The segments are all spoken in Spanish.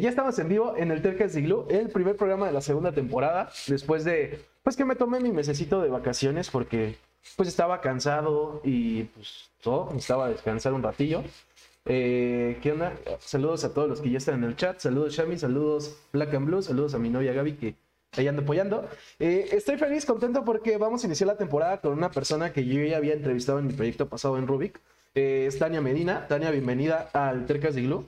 Ya estamos en vivo en el Tercas Igloo, el primer programa de la segunda temporada, después de, pues que me tomé mi mesecito de vacaciones porque pues estaba cansado y pues todo, estaba descansar un ratillo. Eh, ¿Qué onda? Saludos a todos los que ya están en el chat, saludos Shami, saludos Black and Blue, saludos a mi novia Gaby que ahí anda apoyando. Eh, estoy feliz, contento porque vamos a iniciar la temporada con una persona que yo ya había entrevistado en mi proyecto pasado en Rubik. Eh, es Tania Medina. Tania, bienvenida al Tercas de Igloo.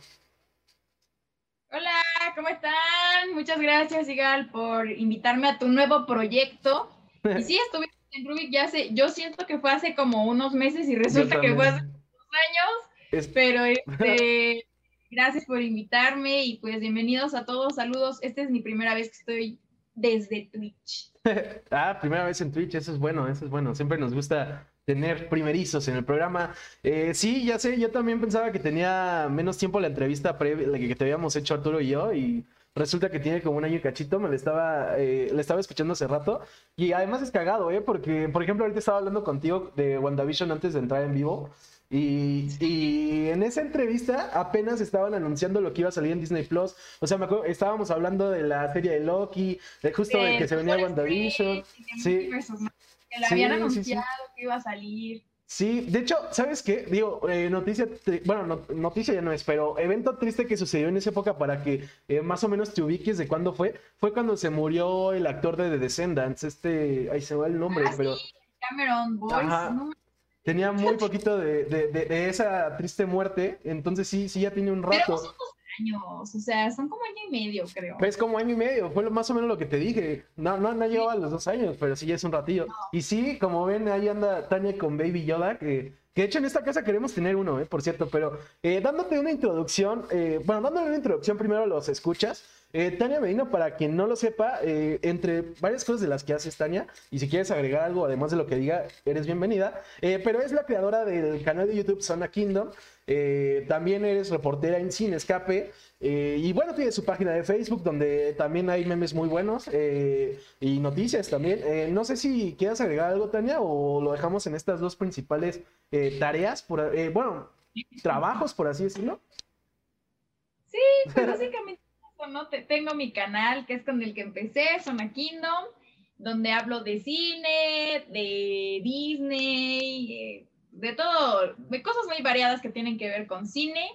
¿Cómo están? Muchas gracias, Igal, por invitarme a tu nuevo proyecto. Y sí, estuve en Rubik ya hace, yo siento que fue hace como unos meses y resulta que fue hace unos años, pero este, gracias por invitarme y pues bienvenidos a todos, saludos. Esta es mi primera vez que estoy desde Twitch. ah, primera vez en Twitch, eso es bueno, eso es bueno. Siempre nos gusta tener primerizos en el programa. Eh, sí, ya sé, yo también pensaba que tenía menos tiempo la entrevista previa, la que te habíamos hecho Arturo y yo, y resulta que tiene como un año y cachito, me la estaba, eh, le estaba escuchando hace rato, y además es cagado, ¿eh? Porque, por ejemplo, ahorita estaba hablando contigo de WandaVision antes de entrar en vivo, y, y, en esa entrevista apenas estaban anunciando lo que iba a salir en Disney Plus. O sea, me acuerdo, estábamos hablando de la serie de Loki, de justo de que se venía WandaVision. Sí. Que la habían anunciado que iba a salir. Sí, de hecho, ¿sabes qué? Digo, eh, noticia, bueno, noticia ya no es, pero evento triste que sucedió en esa época para que eh, más o menos te ubiques de cuándo fue, fue cuando se murió el actor de The Descendants, este, ahí se va el nombre, ah, pero... Cameron Boyce, Tenía muy poquito de, de, de, esa triste muerte, entonces sí, sí ya tiene un rato años, o sea, son como año y medio, creo. Pues como año y medio, fue más o menos lo que te dije. No, no, no llegado a los dos años, pero sí ya es un ratillo. Y sí, como ven, ahí anda Tania con Baby Yoda, que, que de hecho en esta casa queremos tener uno, eh, por cierto, pero eh, dándote una introducción, eh, bueno, dándole una introducción primero a los escuchas. Eh, Tania Medina, para quien no lo sepa, eh, entre varias cosas de las que haces Tania, y si quieres agregar algo además de lo que diga, eres bienvenida, eh, pero es la creadora del canal de YouTube Zona Kingdom, también eres reportera en Cine Escape, y bueno, tiene su página de Facebook donde también hay memes muy buenos y noticias también. no sé si quieras agregar algo, Tania, o lo dejamos en estas dos principales tareas, por, bueno, trabajos, por así decirlo. Sí, pues básicamente ¿no? tengo mi canal que es con el que empecé, Zona Kingdom, donde hablo de cine, de Disney, eh, de todo, de cosas muy variadas que tienen que ver con cine.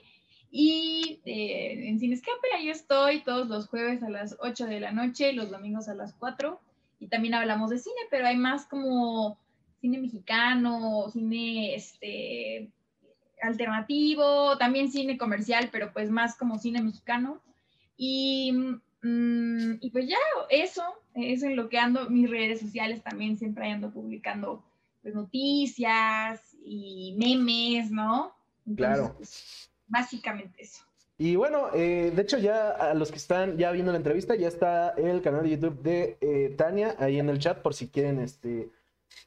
Y eh, en Cine Escape ahí estoy todos los jueves a las 8 de la noche, los domingos a las 4. Y también hablamos de cine, pero hay más como cine mexicano, cine este, alternativo, también cine comercial, pero pues más como cine mexicano. Y, mm, y pues ya, eso, es en lo que ando, mis redes sociales también siempre ando publicando pues, noticias y memes, ¿no? claro. Pues, básicamente eso. Y bueno, eh, de hecho ya a los que están ya viendo la entrevista, ya está el canal de YouTube de eh, Tania ahí en el chat por si quieren este,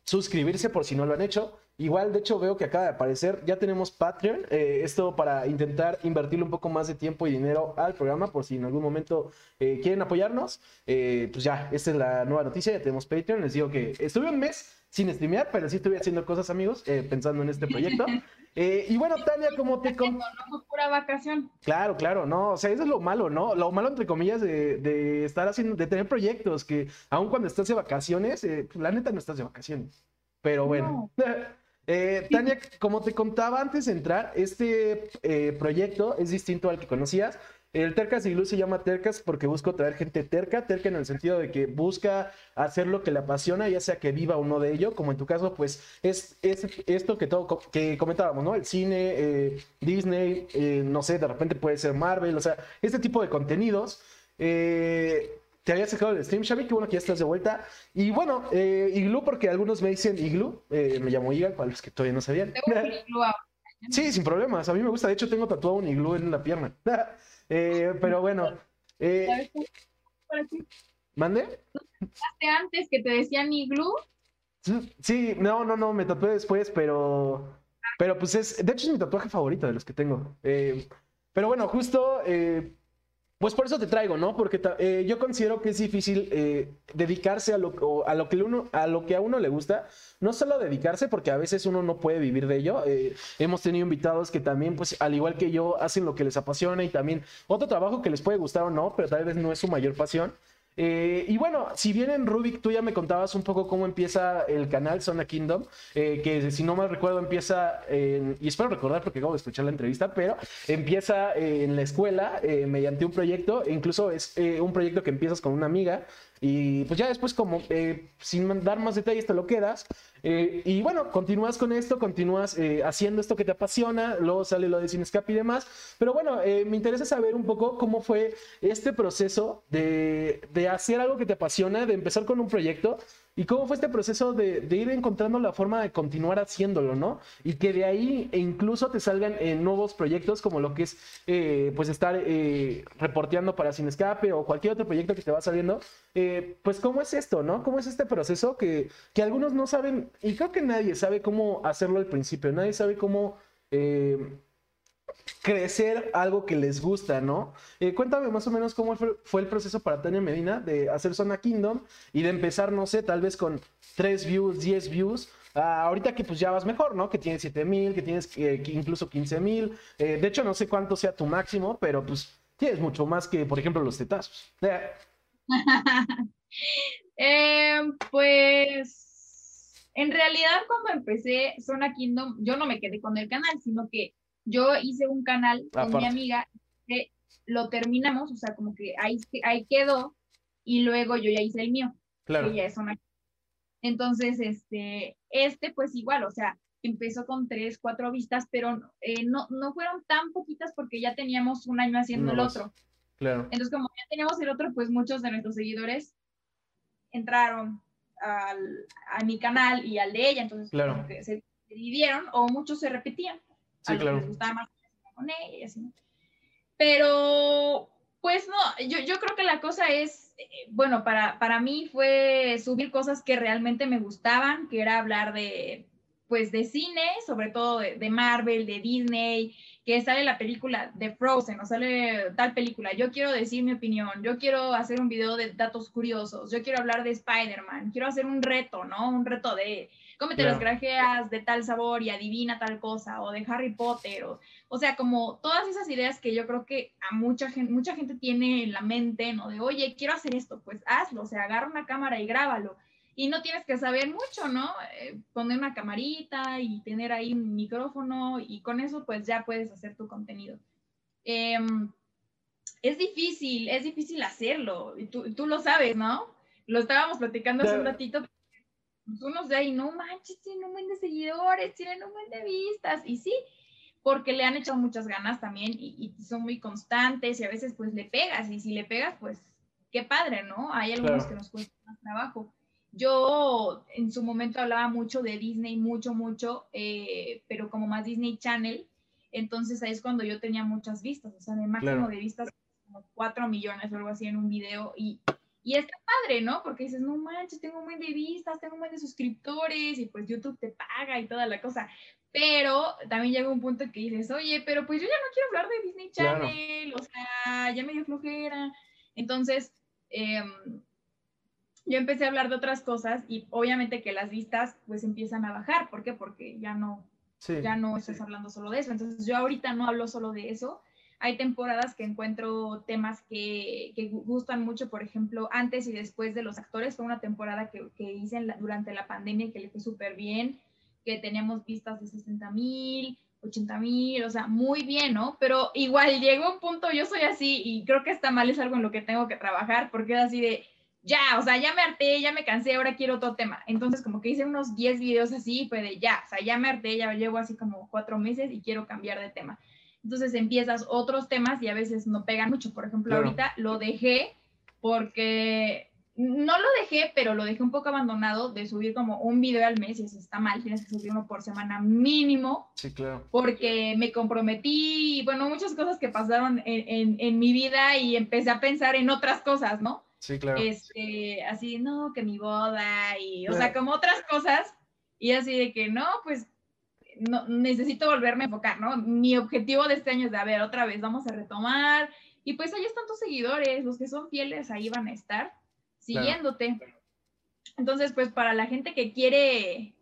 suscribirse, por si no lo han hecho. Igual, de hecho, veo que acaba de aparecer, ya tenemos Patreon, eh, esto para intentar invertirle un poco más de tiempo y dinero al programa, por si en algún momento eh, quieren apoyarnos, eh, pues ya, esta es la nueva noticia, ya tenemos Patreon, les digo que estuve un mes sin streamear, pero sí estuve haciendo cosas, amigos, pensando en este proyecto. y bueno, Tania, como te... No pura vacación. Claro, claro, no, o sea, eso es lo malo, ¿no? Lo malo, entre comillas, de, de estar haciendo, de tener proyectos que aun cuando estás de vacaciones, pues, la neta no estás de vacaciones. Pero bueno. Eh, Tania, como te contaba antes de entrar, este eh, proyecto es distinto al que conocías. El Tercas Iglú se llama Tercas porque busco traer gente terca, terca en el sentido de que busca hacer lo que le apasiona, ya sea que viva uno de ello, como en tu caso, pues es, es esto que todo que comentábamos, ¿no? El cine, eh, Disney, no sé, de repente puede ser Marvel, o sea, este tipo de contenidos. Eh, te había sacado el stream, Xavi, qué bueno que ya estás de vuelta. Y bueno, eh, Iglu, porque algunos me dicen Iglu, eh, me llamo Igal, para los que todavía no sabían. sí, sin problemas, a mí me gusta, de hecho tengo tatuado un Iglu en la pierna. eh, pero bueno. Eh, ¿Mande? antes que te decían Iglu? Sí, no, no, no, me tatué después, pero... Pero pues es, de hecho es mi tatuaje favorito de los que tengo. Eh, pero bueno, justo... Eh, Pues por eso te traigo, ¿no? Porque eh, yo considero que es difícil eh, dedicarse a lo, a, lo que uno, a lo que a uno le gusta. No solo dedicarse, porque a veces uno no puede vivir de ello. Eh, hemos tenido invitados que también, pues, al igual que yo, hacen lo que les apasiona y también otro trabajo que les puede gustar o no, pero tal vez no es su mayor pasión. Eh, y bueno, si bien en Rubik tú ya me contabas un poco cómo empieza el canal Zona Kingdom, eh, que si no mal recuerdo empieza, y espero recordar porque acabo de escuchar la entrevista, pero empieza en la escuela eh, mediante un proyecto, e incluso es un proyecto que empiezas con una amiga y pues ya después como sin dar más detalles te lo quedas. Y bueno, continúas con esto, continúas haciendo esto que te apasiona, luego sale lo de Sin Escape y demás. Pero bueno, me interesa saber un poco cómo fue este proceso de, de hacer algo que te apasiona, de empezar con un proyecto y cómo fue este proceso de, ir encontrando la forma de continuar haciéndolo, ¿no? Y que de ahí e incluso te salgan eh, nuevos proyectos como lo que es eh, pues estar eh, reporteando para Sin Escape o cualquier otro proyecto que te va saliendo. pues cómo es esto, ¿no? ¿Cómo es este proceso que, que algunos no saben y creo que nadie sabe cómo hacerlo al principio, nadie sabe cómo crecer algo que les gusta, ¿no? Eh, cuéntame más o menos cómo fue, el proceso para Tania Medina de hacer Zona Kingdom y de empezar, no sé, tal vez con 3 views, 10 views. ahorita que pues ya vas mejor, ¿no? Que tienes 7 mil, que tienes eh, incluso 15 mil. Eh, de hecho, no sé cuánto sea tu máximo, pero pues tienes mucho más que, por ejemplo, los tetazos. pues en realidad cuando empecé Zona Kingdom, yo no me quedé con el canal, sino que yo hice un canal con mi amiga que lo terminamos, o sea, como que ahí, ahí quedó y luego yo ya hice el mío. Claro. ya es una... Entonces, este, este pues igual, o sea, empezó con tres, cuatro vistas, pero eh, no, no fueron tan poquitas porque ya teníamos un año haciendo el otro. Claro. Entonces, como ya teníamos el otro, pues muchos de nuestros seguidores entraron al, a mi canal y al de ella, entonces claro. se dividieron o muchos se repetían. Sí, claro. Pero, pues no, yo, yo creo que la cosa es, eh, bueno, para, para mí fue subir cosas que realmente me gustaban, que era hablar de, pues, de cine, sobre todo de, Marvel, de Disney, que sale la película de Frozen o sale tal película. Yo quiero decir mi opinión, yo quiero hacer un video de datos curiosos, yo quiero hablar de Spider-Man, quiero hacer un reto, ¿no? Un reto de cómete las grajeas de tal sabor y adivina tal cosa, o de Harry Potter, o, o sea, como todas esas ideas que yo creo que a mucha gente, mucha gente tiene en la mente, ¿no? De, oye, quiero hacer esto, pues hazlo, o sea, agarra una cámara y grábalo. Y no tienes que saber mucho, ¿no? Eh, poner una camarita y tener ahí un micrófono y con eso pues ya puedes hacer tu contenido. Em, es difícil, es difícil hacerlo, y tú, tú, lo sabes, ¿no? Lo estábamos platicando hace un ratito, pues, unos de ahí, no manches, tienen un buen de seguidores, tienen un buen de vistas, y sí, porque le han echado muchas ganas también y, son muy constantes y a veces pues le pegas, y si le pegas, pues qué padre, ¿no? Hay algunos que nos cuesta más trabajo. Yo en su momento hablaba mucho de Disney, mucho, mucho, eh, pero como más Disney Channel, entonces ahí es cuando yo tenía muchas vistas, o sea, el máximo de vistas como 4 millones o algo así en un video y y está padre, ¿no? Porque dices, no manches, tengo un buen de vistas, tengo un buen de suscriptores y pues YouTube te paga y toda la cosa. Pero también llega un punto que dices, oye, pero pues yo ya no quiero hablar de Disney Channel, o sea, ya me dio flojera. Entonces, em, yo empecé a hablar de otras cosas y obviamente que las vistas pues empiezan a bajar. ¿Por qué? Porque ya no, ya no estás hablando solo de eso. Entonces, yo ahorita no hablo solo de eso hay temporadas que encuentro temas que, que, gustan mucho, por ejemplo, antes y después de los actores. Fue una temporada que, que hice durante la pandemia y que le fue súper bien, que teníamos vistas de 60 mil, 80 mil, o sea, muy bien, ¿no? Pero igual llegó un punto, yo soy así y creo que está mal, es algo en lo que tengo que trabajar, porque es así de, ya, o sea, ya me harté, ya me cansé, ahora quiero otro tema. Entonces, como que hice unos 10 videos así, fue de ya, o sea, ya me harté, ya llevo así como cuatro meses y quiero cambiar de tema. Entonces empiezas otros temas y a veces no pegan mucho. Por ejemplo, ahorita lo dejé porque no lo dejé, pero lo dejé un poco abandonado de subir como un video al mes y eso está mal, tienes que subir uno por semana mínimo. Sí, claro. Porque me comprometí, bueno, muchas cosas que pasaron en, en, mi vida y empecé a pensar en otras cosas, ¿no? Sí, claro. Este, así, no, que mi boda y, o sea, como otras cosas. Y así de que, no, pues no, necesito volverme a enfocar, ¿no? Mi objetivo de este año es de, a ver, otra vez vamos a retomar, Y pues ahí están tus seguidores, los que son fieles ahí van a estar siguiéndote. Entonces, pues para la gente que quiere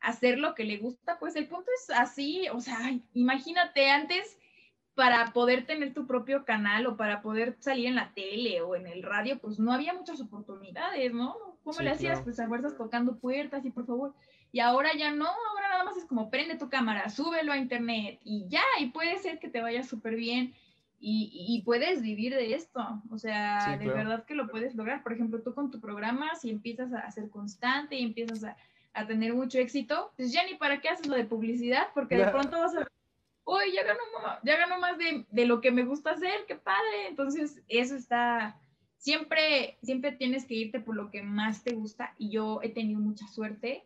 hacer lo que le gusta, pues el punto es así, o sea, imagínate antes para poder tener tu propio canal o para poder salir en la tele o en el radio, pues no había muchas oportunidades, ¿no? ¿Cómo le hacías? Pues a fuerzas tocando puertas y por favor. Y ahora ya no, ahora nada más es como prende tu cámara, súbelo a internet y ya, y puede ser que te vaya súper bien y, puedes vivir de esto. O sea, de verdad que lo puedes lograr. Por ejemplo, tú con tu programa, si empiezas a ser constante y empiezas a, tener mucho éxito, pues ya ni para qué haces lo de publicidad, porque de pronto vas a uy, ya gano, ya gano más de, de, lo que me gusta hacer, qué padre. Entonces, eso está, siempre, siempre tienes que irte por lo que más te gusta y yo he tenido mucha suerte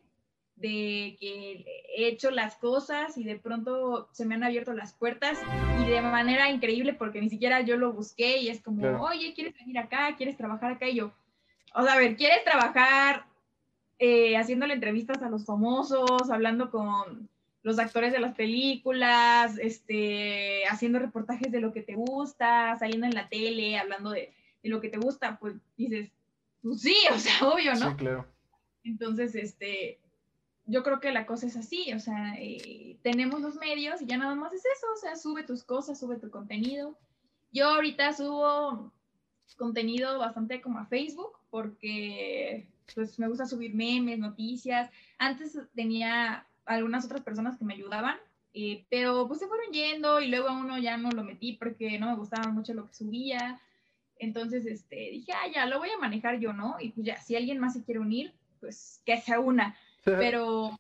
de que he hecho las cosas y de pronto se me han abierto las puertas y de manera increíble porque ni siquiera yo lo busqué y es como, oye, ¿quieres venir acá? ¿Quieres trabajar acá? Y yo, o sea, a ver, ¿quieres trabajar eh, haciéndole entrevistas a los famosos, hablando con los actores de las películas, este, haciendo reportajes de lo que te gusta, saliendo en la tele, hablando de, de lo que te gusta? Pues dices, pues sí, o sea, obvio, ¿no? Sí, claro. Entonces, este, yo creo que la cosa es así, o sea, eh, tenemos los medios y ya nada más es eso, o sea, sube tus cosas, sube tu contenido. Yo ahorita subo contenido bastante como a Facebook porque pues me gusta subir memes, noticias. Antes tenía algunas otras personas que me ayudaban, eh, pero pues se fueron yendo y luego a uno ya no lo metí porque no me gustaba mucho lo que subía. Entonces, este, dije, ah, ya, lo voy a manejar yo, ¿no? Y pues ya, si alguien más se quiere unir, pues que sea una pero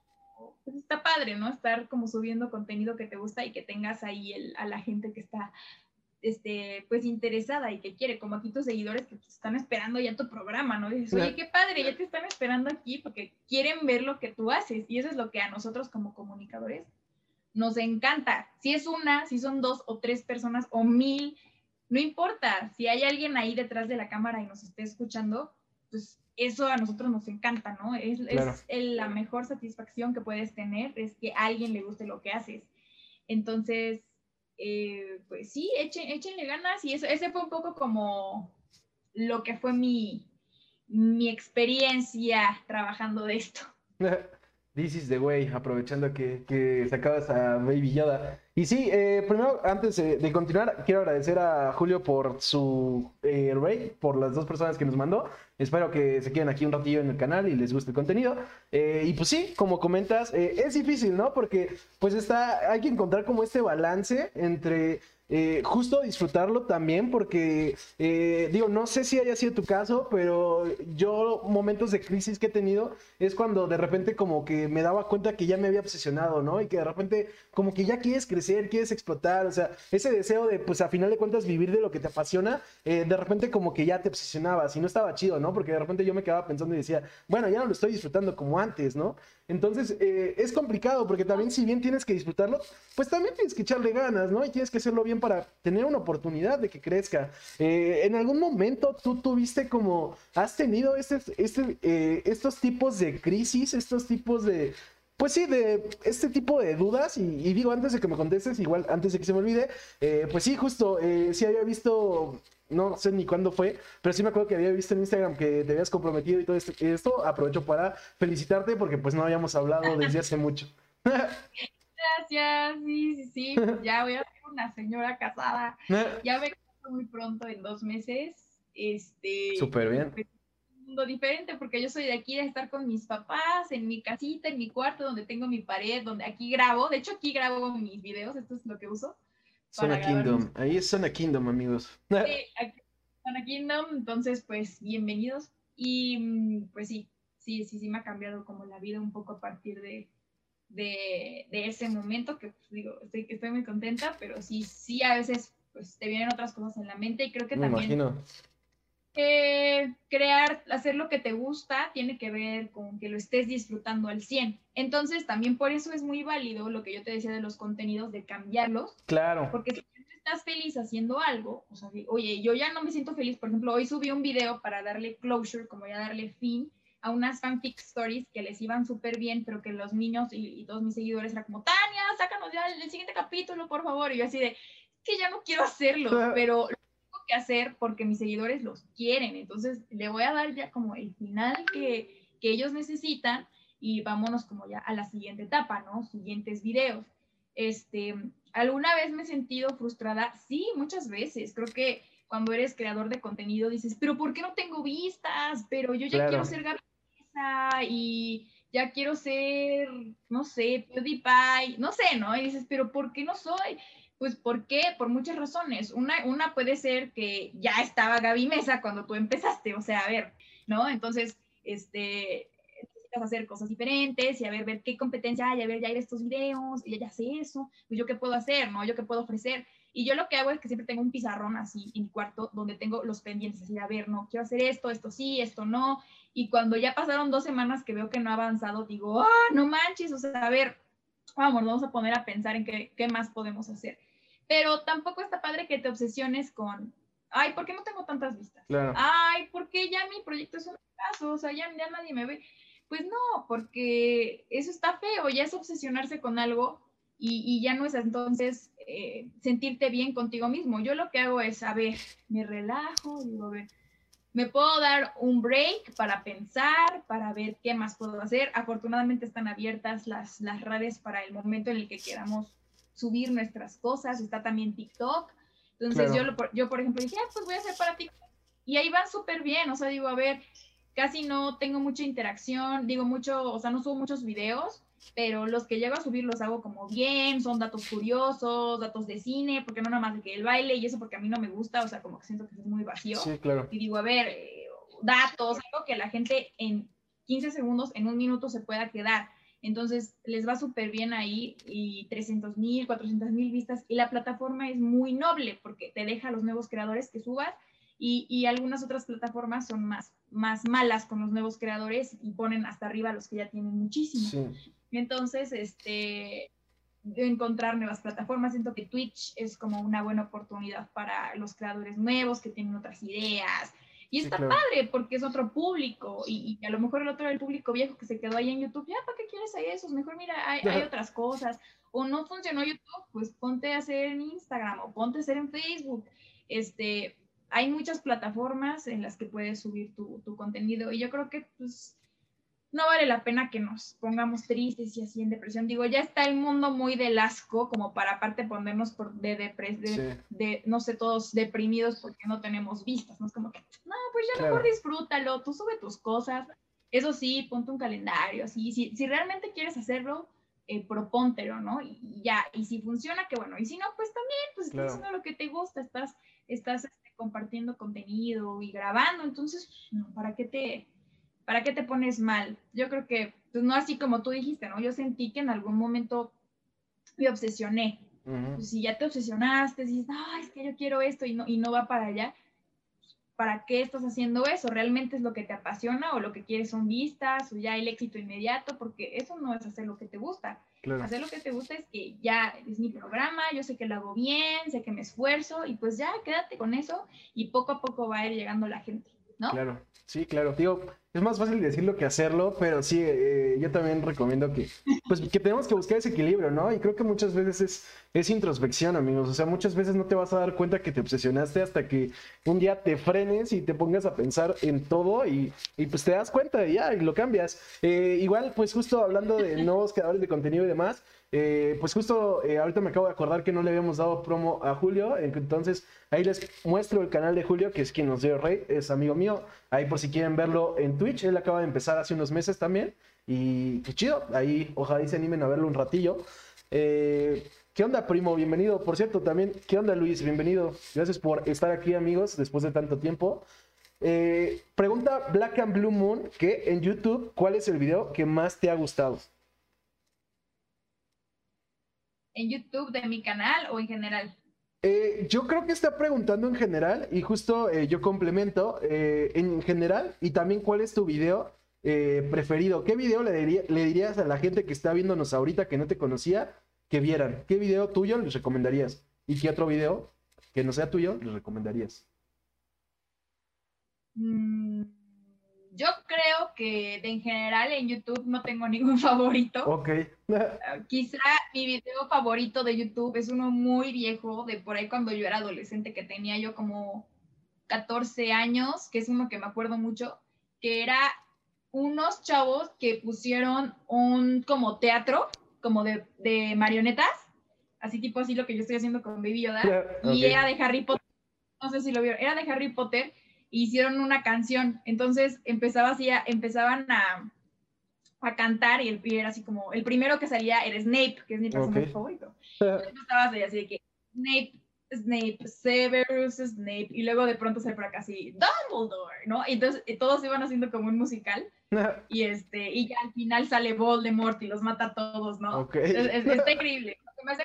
pues está padre, ¿no? Estar como subiendo contenido que te gusta y que tengas ahí el, a la gente que está, este, pues interesada y que quiere, como aquí tus seguidores que están esperando ya tu programa, ¿no? dices, oye, qué padre, ya te están esperando aquí porque quieren ver lo que tú haces y eso es lo que a nosotros como comunicadores nos encanta. Si es una, si son dos o tres personas o mil, no importa. Si hay alguien ahí detrás de la cámara y nos esté escuchando, pues eso a nosotros nos encanta, ¿no? Es, la mejor satisfacción que puedes tener, es que a alguien le guste lo que haces. Entonces, eh, pues sí, echen, échenle ganas y eso, ese fue un poco como lo que fue mi, mi experiencia trabajando de esto. This is the way, aprovechando que, que sacabas a Baby Yoda. Y sí, eh, primero, antes de, continuar, quiero agradecer a Julio por su eh, rate, por las dos personas que nos mandó. Espero que se queden aquí un ratillo en el canal y les guste el contenido. Eh, y pues sí, como comentas, es difícil, ¿no? Porque pues está, hay que encontrar como este balance entre eh, justo disfrutarlo también porque, eh, digo, no sé si haya sido tu caso, pero yo momentos de crisis que he tenido es cuando de repente como que me daba cuenta que ya me había obsesionado, ¿no? Y que de repente como que ya quieres crecer, quieres explotar, o sea, ese deseo de, pues a final de cuentas, vivir de lo que te apasiona, eh, de repente como que ya te obsesionabas y no estaba chido, ¿no? Porque de repente yo me quedaba pensando y decía, bueno, ya no lo estoy disfrutando como antes, ¿no? Entonces es complicado porque también si bien tienes que disfrutarlo, pues también tienes que echarle ganas, ¿no? Y tienes que hacerlo bien para tener una oportunidad de que crezca. Eh, ¿En algún momento tú tuviste como, has tenido este, este, eh, estos tipos de crisis, estos tipos de, pues sí, de este tipo de dudas. Y, digo, antes de que me contestes, igual antes de que se me olvide, eh, pues sí, justo, sí había visto, no sé ni cuándo fue, pero sí me acuerdo que había visto en Instagram que te habías comprometido y todo esto. esto aprovecho para felicitarte porque pues no habíamos hablado desde hace mucho. Gracias, sí, sí, sí, pues ya voy a ser una señora casada. Ya me caso muy pronto, en dos meses. Este. Súper bien. Un mundo diferente, porque yo soy de aquí de estar con mis papás, en mi casita, en mi cuarto, donde tengo mi pared, donde aquí grabo. De hecho, aquí grabo mis videos, esto es lo que uso. Zona Kingdom, ahí es Zona Kingdom, amigos. Sí, aquí Zona Kingdom, entonces, pues, bienvenidos. Y mm, pues sí, sí, sí, sí me ha cambiado como la vida un poco a partir de, de, ese momento, que pues, digo, estoy, estoy muy contenta, pero sí, sí, a veces pues te vienen otras cosas en la mente y creo que también... Imagino. Eh, crear, hacer lo que te gusta tiene que ver con que lo estés disfrutando al 100. Entonces, también por eso es muy válido lo que yo te decía de los contenidos, de cambiarlos. Claro. Porque si estás feliz haciendo algo, o sea, oye, yo ya no me siento feliz, por ejemplo, hoy subí un video para darle closure, como ya darle fin a unas fanfic stories que les iban súper bien, pero que los niños y, todos mis seguidores eran como, Tania, sácanos ya el, siguiente capítulo, por favor. Y yo así de, que ya no quiero hacerlo, pero que hacer porque mis seguidores los quieren. Entonces, le voy a dar ya como el final que, que ellos necesitan y vámonos como ya a la siguiente etapa, ¿no? Siguientes videos. Este, ¿alguna vez me he sentido frustrada? Sí, muchas veces. Creo que cuando eres creador de contenido dices, pero ¿por qué no tengo vistas? Pero yo ya quiero ser Gabriela y ya quiero ser, no sé, PewDiePie, no sé, ¿no? Y dices, pero ¿por qué no soy? Pues ¿por qué? Por muchas razones. Una, una puede ser que ya estaba Gaby Mesa cuando tú empezaste, o sea, a ver, ¿no? Entonces, este, necesitas hacer cosas diferentes y a ver, ver qué competencia hay, a ver, ya hay estos videos, y ya, sé eso, pues yo qué puedo hacer, ¿no? Yo qué puedo ofrecer. Y yo lo que hago es que siempre tengo un pizarrón así en mi cuarto donde tengo los pendientes, así, a ver, no, quiero hacer esto, esto sí, esto no. Y cuando ya pasaron dos semanas que veo que no ha avanzado, digo, ah, no manches, o sea, a ver, vamos, vamos a poner a pensar en qué, qué más podemos hacer. Pero tampoco está padre que te obsesiones con, ay, ¿por qué no tengo tantas vistas? Ay, ¿por qué ya mi proyecto es un caso? O sea, ya, ya nadie me ve. Pues no, porque eso está feo, ya es obsesionarse con algo y, ya no es entonces eh, sentirte bien contigo mismo. Yo lo que hago es, a ver, me relajo, digo, a ver, me puedo dar un break para pensar, para ver qué más puedo hacer. Afortunadamente están abiertas las, las redes para el momento en el que queramos subir nuestras cosas. Está también TikTok. Entonces yo, yo, por ejemplo, dije, ah, pues voy a hacer para TikTok. Y ahí va súper bien. O sea, digo, a ver, casi no tengo mucha interacción, digo mucho, o sea, no subo muchos videos, pero los que llego a subir los hago como bien, son datos curiosos, datos de cine, porque no nada más que el baile y eso porque a mí no me gusta, o sea, como que siento que es muy vacío. Sí, claro. Y digo, a ver, eh, datos, algo que la gente en 15 segundos, en un minuto se pueda quedar. Entonces, les va súper bien ahí y 300 mil, 400 mil vistas. Y la plataforma es muy noble porque te deja a los nuevos creadores que subas y, y, algunas otras plataformas son más, más malas con los nuevos creadores y ponen hasta arriba a los que ya tienen muchísimo. Sí. Entonces, este, encontrar nuevas plataformas. Siento que Twitch es como una buena oportunidad para los creadores nuevos que tienen otras ideas. Y está padre porque es otro público y, a lo mejor el otro el público viejo que se quedó ahí en YouTube, ya, ¿para qué quieres ahí esos? Mejor mira, hay, hay, otras cosas. O no funcionó YouTube, pues ponte a hacer en Instagram o ponte a hacer en Facebook. Este, hay muchas plataformas en las que puedes subir tu, tu contenido y yo creo que pues no vale la pena que nos pongamos tristes y así en depresión. Digo, ya está el mundo muy del asco como para aparte ponernos por de, de, de, no sé, todos deprimidos porque no tenemos vistas, ¿no? Es como que, no, pues ya mejor disfrútalo, tú sube tus cosas. Eso sí, ponte un calendario, así, si, si realmente quieres hacerlo, eh, propóntelo, ¿no? Y, ya, y si funciona, que bueno, y si no, pues también, pues estás haciendo lo que te gusta, estás, estás este, compartiendo contenido y grabando, entonces, no, ¿para qué te ¿para qué te pones mal? Yo creo que, pues no así como tú dijiste, ¿no? Yo sentí que en algún momento me obsesioné. pues, si ya te obsesionaste, dices, ah, es que yo quiero esto y no, y no va para allá, ¿para qué estás haciendo eso? ¿Realmente es lo que te apasiona o lo que quieres son vistas o ya el éxito inmediato? Porque eso no es hacer lo que te gusta. Hacer lo que te gusta es que ya es mi programa, yo sé que lo hago bien, sé que me esfuerzo y pues ya quédate con eso y poco a poco va a ir llegando la gente, Claro, sí, claro. Digo, es más fácil decirlo que hacerlo, pero sí, eh, yo también recomiendo que, pues, que tenemos que buscar ese equilibrio, ¿no? Y creo que muchas veces es, es introspección, amigos. O sea, muchas veces no te vas a dar cuenta que te obsesionaste hasta que un día te frenes y te pongas a pensar en todo y, y pues te das cuenta y ya, y lo cambias. Eh, igual, pues justo hablando de nuevos creadores de contenido y demás, eh, pues justo eh, ahorita me acabo de acordar que no le habíamos dado promo a Julio, entonces ahí les muestro el canal de Julio, que es quien nos dio rey, es amigo mío, ahí por si quieren verlo en Twitch, él acaba de empezar hace unos meses también, y qué chido, ahí ojalá y se animen a verlo un ratillo. Eh, ¿Qué onda, primo? Bienvenido. Por cierto, también, ¿qué onda, Luis? Bienvenido. Gracias por estar aquí, amigos, después de tanto tiempo. pregunta Black and Blue Moon que en YouTube, ¿cuál es el video que más te ha gustado? En YouTube de mi canal o en general? Eh, yo creo que está preguntando en general y justo eh, yo complemento eh, en general y también cuál es tu video preferido. ¿Qué video le, le, dirías a la gente que está viéndonos ahorita que no te conocía que vieran? ¿Qué video tuyo les recomendarías? ¿Y qué otro video que no sea tuyo les recomendarías? Mm, yo creo que en general en YouTube no tengo ningún favorito. Ok. Ah, quizá mi video favorito de YouTube es uno muy viejo, de por ahí cuando yo era adolescente, que tenía yo como 14 años, que es uno que me acuerdo mucho, que era unos chavos que pusieron un como teatro, como de, de marionetas, así tipo así lo que yo estoy haciendo con Baby Yoda, y era de Harry Potter, no sé si lo vieron, era de Harry Potter, hicieron una canción, entonces empezaba así, empezaban a, a cantar y, el, y era así como, el primero que salía era Snape, que es mi personaje favorito. Entonces estaba así, así de que Snape, Snape, Severus Snape, y luego de pronto se por acá así, Dumbledore, ¿no? Y entonces todos iban haciendo como un musical, y este, y ya al final sale Voldemort y los mata a todos, ¿no? está increíble. Me hace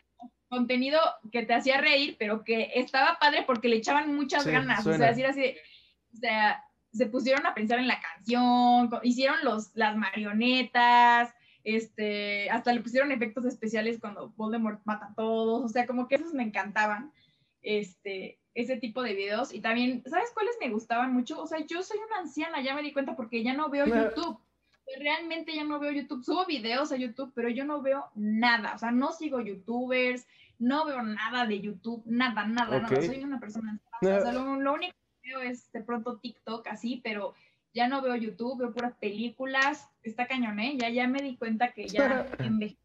contenido que te hacía reír, pero que estaba padre porque le echaban muchas ganas, o sea, decir así, o sea, se pusieron a pensar en la canción, hicieron los, las marionetas, este, hasta le pusieron efectos especiales cuando Voldemort mata a todos, o sea, como que esos me encantaban, este, ese tipo de videos. Y también, ¿sabes cuáles me gustaban mucho? O sea, yo soy una anciana, ya me di cuenta porque ya no veo YouTube. Realmente ya no veo YouTube. Subo videos a YouTube, pero yo no veo nada. O sea, no sigo YouTubers, no veo nada de YouTube, nada, nada, nada. Soy una persona. O sea, lo, único que veo es de pronto TikTok así, pero ya no veo YouTube, veo puras películas. Está cañón, ¿eh? Ya, ya me di cuenta que ya envejecí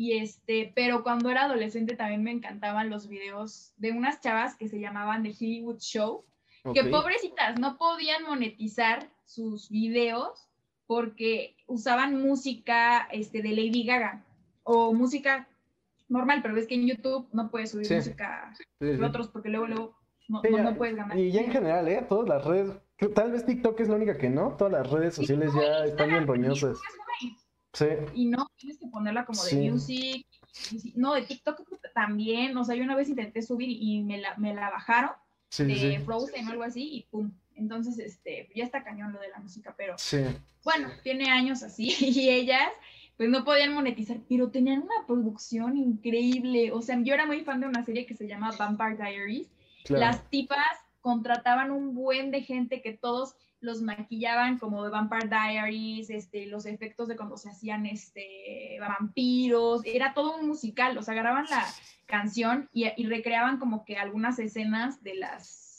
y este, pero cuando era adolescente también me encantaban los videos de unas chavas que se llamaban The Hollywood Show, que pobrecitas no podían monetizar sus videos porque usaban música este, de Lady Gaga o música normal, pero ves que en YouTube no puedes subir música de otros porque luego, luego no, no, puedes ganar. Y ya en general, ¿eh? Todas las redes, tal vez TikTok es la única que no, todas las redes sociales ya están bien roñosas. Y no tienes que ponerla como de music. No, de TikTok también. O sea, yo una vez intenté subir y me la, me la bajaron de Frozen o algo así y pum. Entonces, este, ya está cañón lo de la música, pero bueno, tiene años así y ellas pues no podían monetizar, pero tenían una producción increíble. O sea, yo era muy fan de una serie que se llama Vampire Diaries. Las tipas contrataban un buen de gente que todos los maquillaban como de Vampire Diaries, este, los efectos de cuando se hacían este, vampiros, era todo un musical, o sea, agarraban la canción y, y recreaban como que algunas escenas de las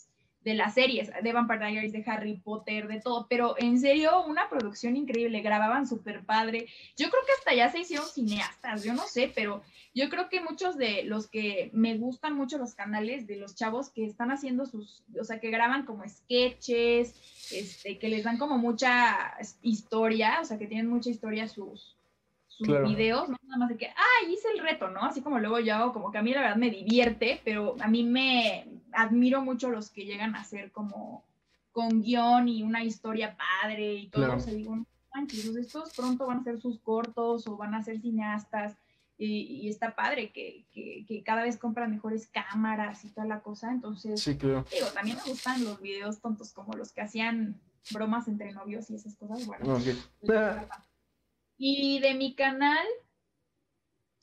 de las series, de Vampire Diaries, de Harry Potter, de todo, pero en serio, una producción increíble, grababan súper padre. Yo creo que hasta ya se hicieron cineastas, yo no sé, pero yo creo que muchos de los que me gustan mucho los canales de los chavos que están haciendo sus, o sea, que graban como sketches, este, que les dan como mucha historia, o sea, que tienen mucha historia sus, videos, no nada más de que, ah, hice el reto, ¿no? Así como luego yo hago, como que a mí la verdad me divierte, pero a mí me admiro mucho los que llegan a ser como con guion y una historia padre y todo, o sea, digo, manches, estos pronto van a ser sus cortos o van a ser cineastas y, está padre que, que, cada vez compran mejores cámaras y toda la cosa, entonces, sí, claro. digo, también me gustan los videos tontos como los que hacían bromas entre novios y esas cosas, bueno. Pues, y de mi canal,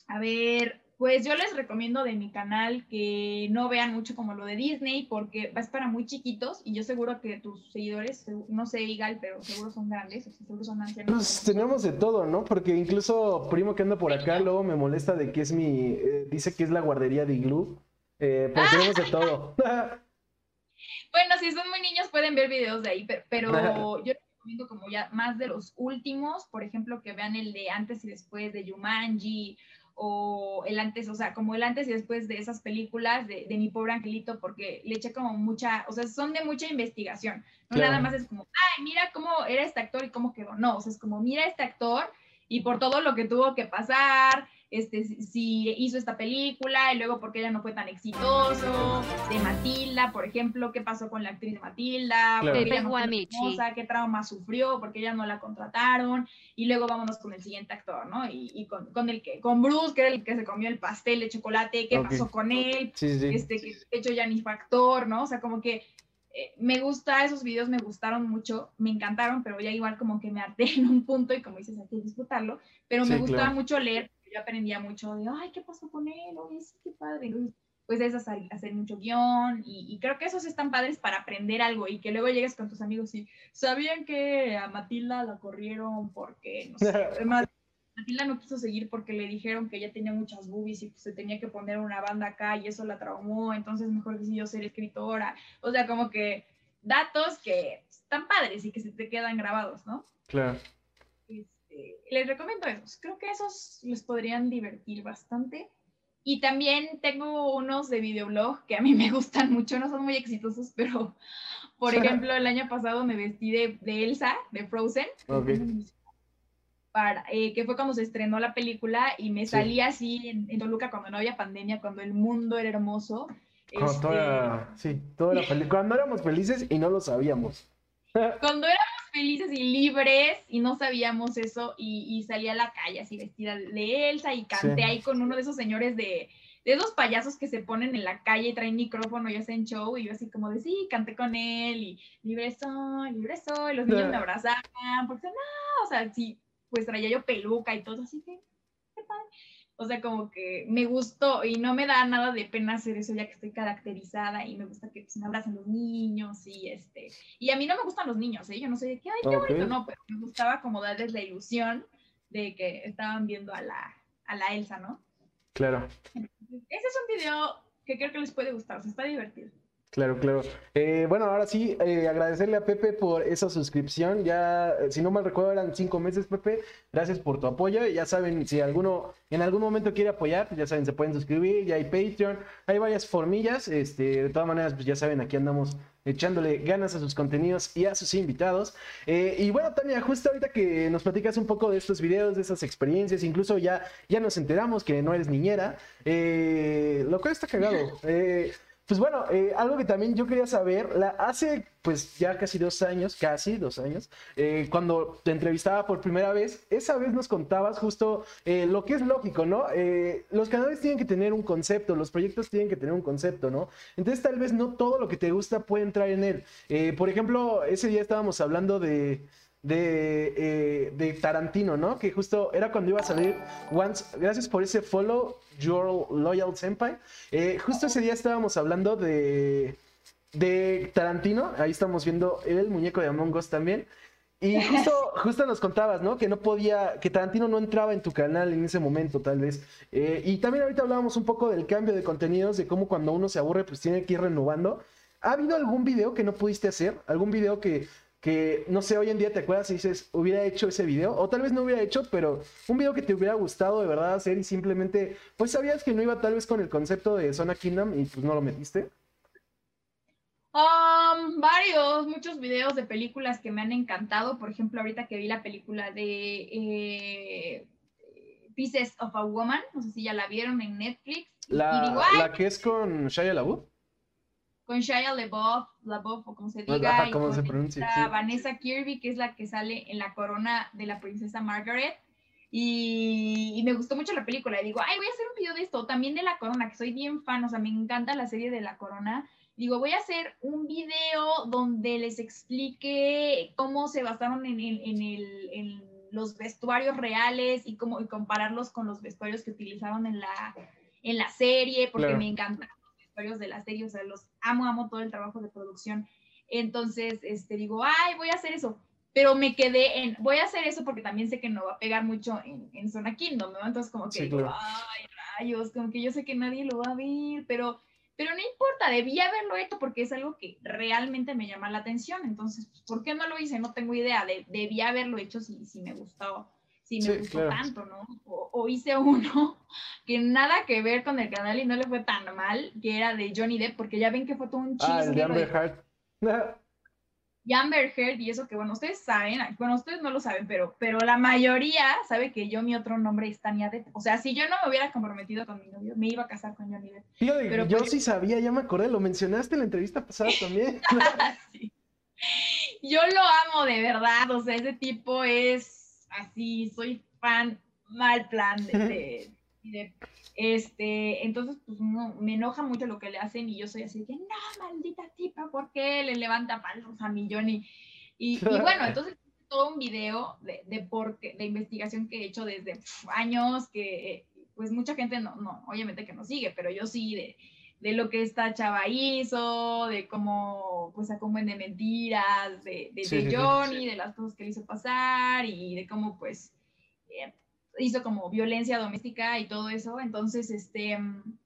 a ver, pues yo les recomiendo de mi canal que no vean mucho como lo de Disney porque es para muy chiquitos y yo seguro que tus seguidores, no sé, Igal, pero seguro son grandes, o seguro son ancianos. Pues tenemos de todo, ¿no? Porque incluso primo que anda por acá luego me molesta de que es mi, eh, dice que es la guardería de Igloo, eh, pero tenemos de todo. bueno, si son muy niños pueden ver videos de ahí, pero, yo recomiendo como ya más de los últimos, por ejemplo, que vean el de antes y después de Yumanji o el antes, o sea, como el antes y después de esas películas de, de, mi pobre angelito, porque le eché como mucha, o sea, son de mucha investigación. No nada más es como, ay, mira cómo era este actor y cómo quedó. No, o sea, es como, mira este actor y por todo lo que tuvo que pasar, este, si hizo esta película y luego porque ella no fue tan exitoso, de Matilda, por ejemplo, qué pasó con la actriz de Matilda, qué trauma sufrió, porque ella no la contrataron, y luego vámonos con el siguiente actor, ¿no? Y, con, el que, con Bruce, que era el que se comió el pastel de chocolate, qué pasó con él, este, que de hecho ya ni fue actor, ¿no? O sea, como que eh, me gusta, esos videos me gustaron mucho, me encantaron, pero ya igual como que me harté en un punto y como dices, hay que disfrutarlo, pero me gustaba mucho leer yo aprendía mucho de, ay, ¿qué pasó con él? Oye, sí, qué padre. Pues es hacer, hacer mucho guion y, creo que esos están padres para aprender algo y que luego llegues con tus amigos y sabían que a Matilda la corrieron porque, no sé, además Matilda no quiso seguir porque le dijeron que ella tenía muchas boobies y pues, se tenía que poner una banda acá y eso la traumó, entonces mejor decidió ser escritora. O sea, como que datos que están padres y que se te quedan grabados, ¿no? Claro. Les recomiendo esos. Creo que esos les podrían divertir bastante. Y también tengo unos de videoblog que a mí me gustan mucho, no son muy exitosos, pero por ejemplo, el año pasado me vestí de, Elsa, de Frozen. Para, eh, que fue cuando se estrenó la película y me salí así en, Toluca cuando no había pandemia, cuando el mundo era hermoso. Este... sí, cuando éramos felices y no lo sabíamos. Cuando éramos felices y libres y no sabíamos eso y, salí a la calle así vestida de Elsa y canté ahí con uno de esos señores de, de esos payasos que se ponen en la calle y traen micrófono y hacen show y yo así como de sí, canté con él y libre soy, libre soy, los niños me abrazaban porque no, o sea, sí, pues traía yo peluca y todo así que, qué padre. O sea, como que me gustó y no me da nada de pena hacer eso ya que estoy caracterizada y me gusta que pues, me abracen los niños y este. Y a mí no me gustan los niños, ¿eh? Yo no sé de qué, ay, qué bonito, no, pero me gustaba como darles la ilusión de que estaban viendo a la, a la Elsa, ¿no? Claro. ese es un video que creo que les puede gustar, o sea, está divertido. Claro, claro. Eh, bueno, ahora sí, eh, agradecerle a Pepe por esa suscripción. Ya, eh, si no mal recuerdo, eran cinco meses, Pepe. Gracias por tu apoyo. Ya saben, si alguno en algún momento quiere apoyar, pues ya saben, se pueden suscribir. Ya hay Patreon, hay varias formillas. Este, de todas maneras, pues ya saben, aquí andamos echándole ganas a sus contenidos y a sus invitados. y bueno, Tania, justo ahorita que nos platicas un poco de estos videos, de esas experiencias, incluso ya, ya nos enteramos que no eres niñera, lo cual está cagado. Pues bueno, eh, algo que también yo quería saber, la, hace pues ya casi dos años, casi dos años, eh, cuando te entrevistaba por primera vez, esa vez nos contabas justo eh, lo que es lógico, ¿no? los canales tienen que tener un concepto, los proyectos tienen que tener un concepto, ¿no? Entonces tal vez no todo lo que te gusta puede entrar en él. por ejemplo, ese día estábamos hablando de de, eh, de, Tarantino, ¿no? Que justo era cuando iba a salir Once. Gracias por ese follow, Your Loyal Senpai. Eh, justo ese día estábamos hablando de, de Tarantino. Ahí estamos viendo el muñeco de Among Us también. Y justo, justo nos contabas, ¿no? Que no podía, que Tarantino no entraba en tu canal en ese momento, tal vez. Eh, y también ahorita hablábamos un poco del cambio de contenidos, de cómo cuando uno se aburre, pues tiene que ir renovando. ¿Ha habido algún video que no pudiste hacer? ¿Algún video que que, no sé, hoy en día te acuerdas y dices, hubiera hecho ese video, o tal vez no hubiera hecho, pero un video que te hubiera gustado de verdad hacer y simplemente, pues sabías que no iba tal vez con el concepto de Zona Kingdom y pues no lo metiste? Um, varios, muchos videos de películas que me han encantado, por ejemplo, ahorita que vi la película de eh, Pieces of a Woman, no sé si ya la vieron en Netflix. La, la que es con Shia LaBeouf con Shia LaBeouf, LaBeouf o como se diga, y con Vanessa Kirby, que es la que sale en la corona de la princesa Margaret. Y, me gustó mucho la película. Y digo, ay, voy a hacer un video de esto, también de la corona, que soy bien fan, o sea, me encanta la serie de la corona. Digo, voy a hacer un video donde les explique cómo se basaron en, en, el, en los vestuarios reales y cómo y compararlos con los vestuarios que utilizaron en la, en la serie, porque me encanta de la serie, o sea, los amo, amo todo el trabajo de producción. Entonces, este, digo, ay, voy a hacer eso. Pero me quedé en, voy a hacer eso porque también sé que no va a pegar mucho en, en Zona Kingdom, ¿no? Entonces, como que digo, ay, rayos, como que yo sé que nadie lo va a ver, pero, pero no importa, debí haberlo hecho porque es algo que realmente me llama la atención. Entonces, ¿por qué no lo hice? No tengo idea. De, debí haberlo hecho si, si me gustó si me gustó tanto, ¿no? O, hice uno que nada que ver con el canal y no le fue tan mal, que era de Johnny Depp, porque ya ven que fue todo un chiste. Ah, el de Amber Heard. y Amber Heard, y eso que, bueno, ustedes saben, bueno, ustedes no lo saben, pero, pero la mayoría sabe que yo mi otro nombre es Tania Depp. O sea, si yo no me hubiera comprometido con mi novio, me iba a casar con Johnny Depp. pero yo sí sabía, ya me acordé, lo mencionaste en la entrevista pasada también. sí. Yo lo amo de verdad, o sea, ese tipo es así, soy fan mal plan de, este, entonces pues no, me enoja mucho lo que le hacen y yo soy así de no, maldita tipa, ¿por qué le levanta palos a mi Johnny? Y, bueno, entonces todo un video de, de, de investigación que he hecho desde años, que pues mucha gente no, no, obviamente que no sigue, pero yo sí, de, de lo que esta chava hizo, de cómo pues buen de mentiras, de, de, Johnny, de las cosas que le hizo pasar y de cómo pues eh, hizo como violencia doméstica y todo eso. Entonces, este, mm,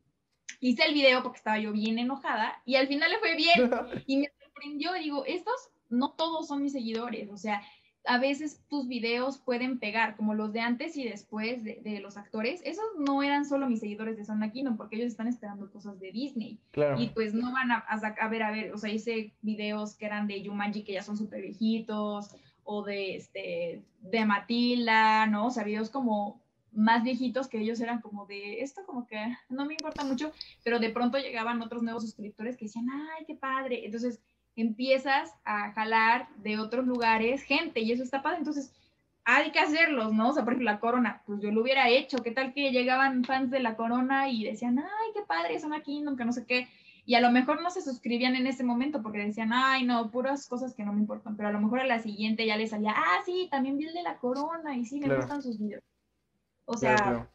hice el video porque estaba yo bien enojada y al final le fue bien y me sorprendió. Digo, estos no todos son mis seguidores, o sea, a veces tus videos pueden pegar, como los de antes y después de, los actores. Esos no eran solo mis seguidores de Sound Kingdom, porque ellos están esperando cosas de Disney. Y pues no van a, a, ver, a ver, o sea, hice videos que eran de Jumanji, que ya son súper viejitos, o de, este, de Matilda, ¿no? O sea, videos como más viejitos que ellos eran como de esto como que no me importa mucho, pero de pronto llegaban otros nuevos suscriptores que decían, ay, qué padre. Entonces empiezas a jalar de otros lugares gente y eso está padre. Entonces hay que hacerlos, ¿no? O sea, por ejemplo, la corona, pues yo lo hubiera hecho. ¿Qué tal que llegaban fans de la corona y decían, ay, qué padre, son aquí, nunca no sé qué? y a lo mejor no se suscribían en ese momento porque decían, ay, no, puras cosas que no me importan, pero a lo mejor a la siguiente ya les salía, ah, sí, también vi el de la corona y sí, me gustan sus videos. O sea,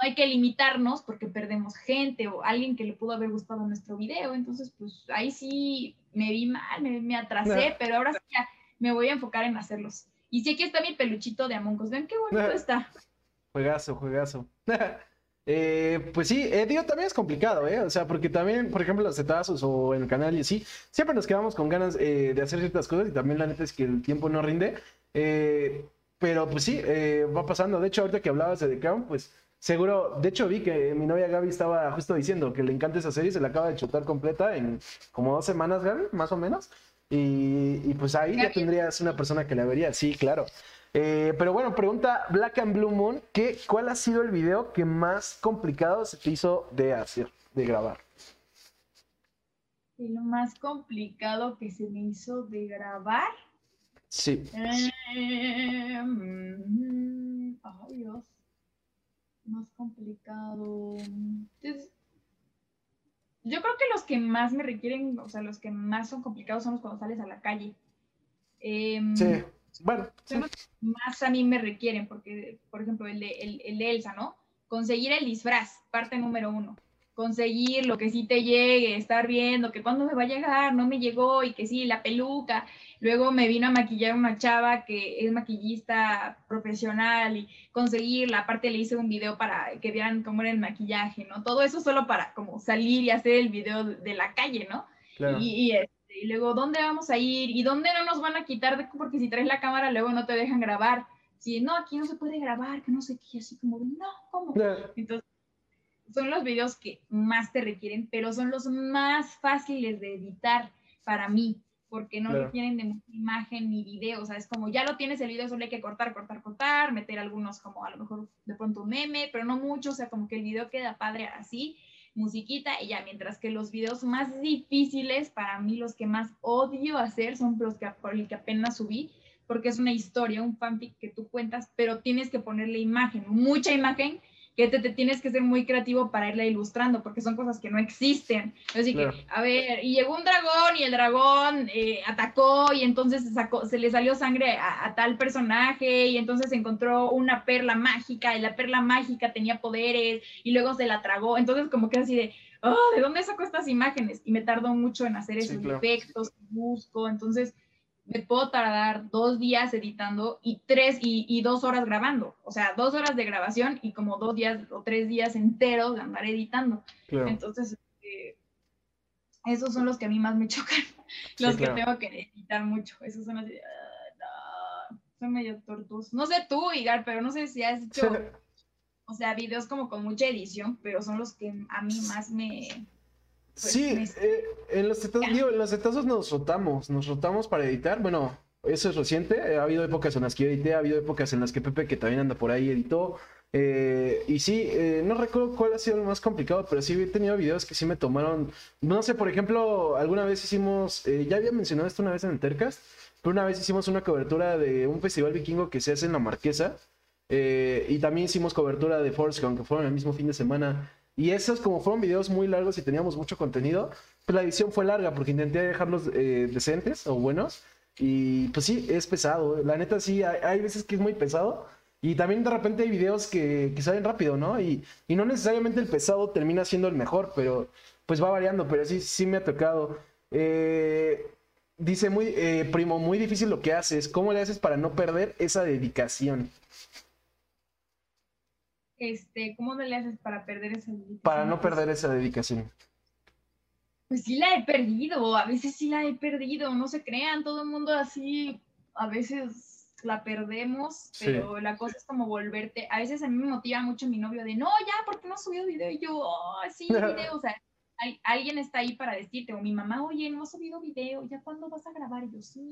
hay que limitarnos porque perdemos gente o alguien que le pudo haber gustado nuestro video, entonces pues ahí sí me vi mal, me, atrasé, pero ahora sí ya me voy a enfocar en hacerlos. Y sí, aquí está mi peluchito de Among Us, ven qué bonito está. Juegazo, juegazo. Eh, pues sí, eh, digo, también es complicado, ¿eh? O sea, porque también, por ejemplo, los setazos o en el canal y así, siempre nos quedamos con ganas eh, de hacer ciertas cosas y también la neta es que el tiempo no rinde. pero pues sí, va pasando. De hecho, ahorita que hablabas de The Crown, pues seguro, de hecho vi que mi novia Gaby estaba justo diciendo que le encanta esa serie, se la acaba de chutar completa en como dos semanas, Gaby, más o menos. Y, y pues ahí ya tendrías una persona que la vería, sí, claro. Eh, pero bueno, pregunta Black and Blue Moon, ¿qué, ¿cuál ha sido el video que más complicado se te hizo de hacer, de grabar? lo más complicado que se me hizo de grabar. Sí. Eh, mm, ay, Dios. Más complicado. yo creo que los que más me requieren, o sea, los que más son complicados son los cuando sales a la calle. Em, sí bueno. Más a mí me requieren, porque, por ejemplo, el de, el, Elsa, ¿no? Conseguir el disfraz, parte número uno. Conseguir lo que sí te llegue, estar viendo que cuando me va a llegar, no me llegó y que sí, la peluca. Luego me vino a maquillar una chava que es maquillista profesional y conseguirla. Aparte le hice un video para que vieran cómo era el maquillaje, ¿no? Todo eso solo para como salir y hacer el video de la calle, ¿no? Y, y, y luego, ¿dónde vamos a ir? ¿Y dónde no nos van a quitar? De, porque si traes la cámara, luego no te dejan grabar. Si no, aquí no se puede grabar, que no sé qué, así como no, ¿cómo? Entonces, son los videos que más te requieren, pero son los más fáciles de editar para mí, porque no requieren de imagen ni video, o sea, es como ya lo tienes el video, solo hay que cortar, cortar, cortar, meter algunos como a lo mejor de pronto un meme, pero no mucho, o sea, como que el video queda padre así, musiquita y ya, mientras que los videos más difíciles, para mí los que más odio hacer son los que, por el que apenas subí, porque es una historia, un fanfic que tú cuentas, pero tienes que ponerle imagen, mucha imagen, que te, tienes que ser muy creativo para irla ilustrando, porque son cosas que no existen. Así que, a ver, y llegó un dragón y el dragón eh, atacó y entonces se, sacó, se le salió sangre a, tal personaje y entonces encontró una perla mágica y la perla mágica tenía poderes y luego se la tragó. Entonces como que así de, oh, ¿de dónde sacó estas imágenes? Y me tardó mucho en hacer esos efectos, busco, entonces me puedo tardar dos días editando y tres y, dos horas grabando. O sea, dos horas de grabación y como dos días o tres días enteros de andar editando. Entonces, este, esos son los que a mí más me chocan. los que tengo que editar mucho. Esos son los ah, son medio tortuosos. No sé tú, Igar, pero no sé si has hecho, o sea, videos como con mucha edición, pero son los que a mí más me pues, sí, eh, en, los setazos, nos rotamos, nos rotamos para editar. Bueno, eso es reciente. Eh, ha habido épocas en las que yo edité, ha habido épocas en las que Pepe, que también anda por ahí, editó. Eh, y sí, no recuerdo cuál ha sido el más complicado, pero sí he tenido videos que sí me tomaron. No sé, por ejemplo, alguna vez hicimos, ya había mencionado esto una vez en el Tercast, pero una vez hicimos una cobertura de un festival vikingo que se hace en la Marquesa. y también hicimos cobertura de Force, aunque fueron el mismo fin de semana. Y esos, como fueron videos muy largos y teníamos mucho contenido, pues la edición fue larga porque intenté dejarlos eh, decentes o buenos. Y pues sí, es pesado. La neta sí, hay, veces que es muy pesado. Y también de repente hay videos que, que salen rápido, ¿no? Y, y, no necesariamente el pesado termina siendo el mejor, pero pues va variando. Pero sí, sí me ha tocado. Eh, dice muy, eh, primo, muy difícil lo que haces. ¿Cómo le haces para no perder esa dedicación? Este, ¿cómo le haces para perder esa dedicación? Para no perder esa dedicación. Pues sí la he perdido, a veces sí la he perdido, no se crean, todo el mundo así, a veces la perdemos, pero la cosa es como volverte, a veces a mí me motiva mucho mi novio de, no, ya, ¿por qué no has subido video? Y yo, oh, sí, video, o sea, alguien está ahí para decirte, o mi mamá, oye, no has subido video, ¿ya cuándo vas a grabar? Y yo, sí,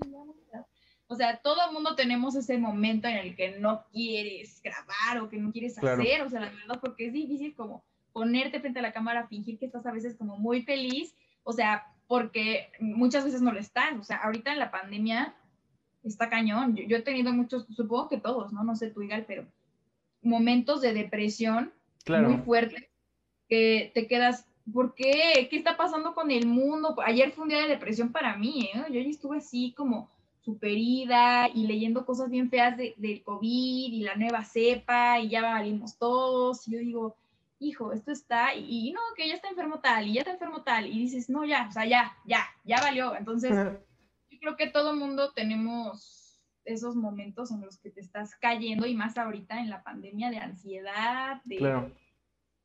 ya, O sea, todo el mundo tenemos ese momento en el que no quieres grabar o que no quieres hacer, o sea, la verdad, porque es difícil como ponerte frente a la cámara, fingir que estás a veces como muy feliz o sea, porque muchas veces no lo están. O sea, ahorita en la pandemia está cañón. Yo, he tenido muchos, supongo que todos, ¿no? No sé tú, Igal, pero momentos de depresión muy fuertes que te quedas, ¿por qué? ¿Qué está pasando con el mundo? Ayer fue un día de depresión para mí, ¿eh? Yo ya estuve así como super ida y leyendo cosas bien feas de, del COVID y la nueva cepa y ya valimos todos. Y yo digo, hijo, esto está, y, no, que ya está enfermo tal, y ya está enfermo tal, y dices, no, ya, o sea, ya, ya, ya valió. Entonces, yo creo que todo mundo tenemos esos momentos en los que te estás cayendo, y más ahorita en la pandemia de ansiedad, de,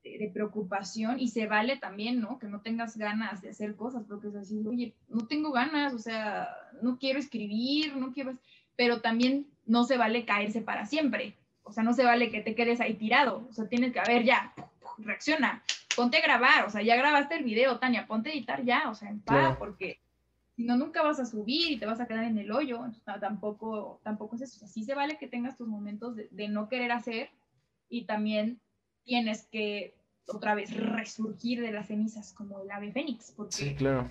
de, preocupación, y se vale también, ¿no? Que no tengas ganas de hacer cosas, porque es así, oye, no tengo ganas, o sea, no quiero escribir, no quiero, pero también no se vale caerse para siempre. O sea, no se vale que te quedes ahí tirado. O sea, tienes que, a ver, ya, reacciona, ponte a grabar, o sea, ya grabaste el video, Tania, ponte a editar ya, o sea, en paz, porque si no, nunca vas a subir y te vas a quedar en el hoyo, tampoco, tampoco es eso, así se vale que tengas tus momentos de, no querer hacer y también tienes que otra vez resurgir de las cenizas como el ave fénix. Porque, sí, claro.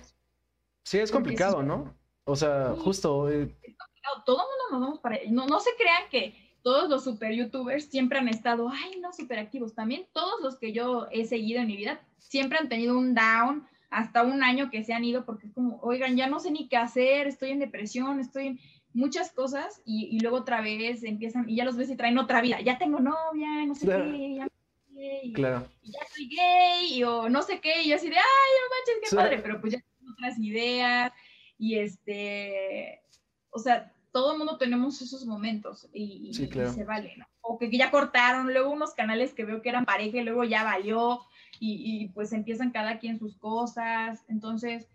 Sí, es complicado, ¿no? O sea, justo... Eh, es complicado. Todo el mundo nos vamos para... No, no se crean que todos los super youtubers siempre han estado, ay, no, super activos. También todos los que yo he seguido en mi vida siempre han tenido un down, hasta un año que se han ido porque es como, oigan, ya no sé ni qué hacer, estoy en depresión, estoy en muchas cosas y, luego otra vez empiezan y ya los ves y traen otra vida, ya tengo novia, no sé qué, ya y, claro. ya soy gay o no sé qué, y yo así de, ay, no manches, qué padre, pero pues ya tengo otras ideas y este, o sea, todo el mundo tenemos esos momentos y, se vale, ¿no? O que ya cortaron, luego unos canales que veo que eran pareja y luego ya valió y, pues empiezan cada quien sus cosas, entonces,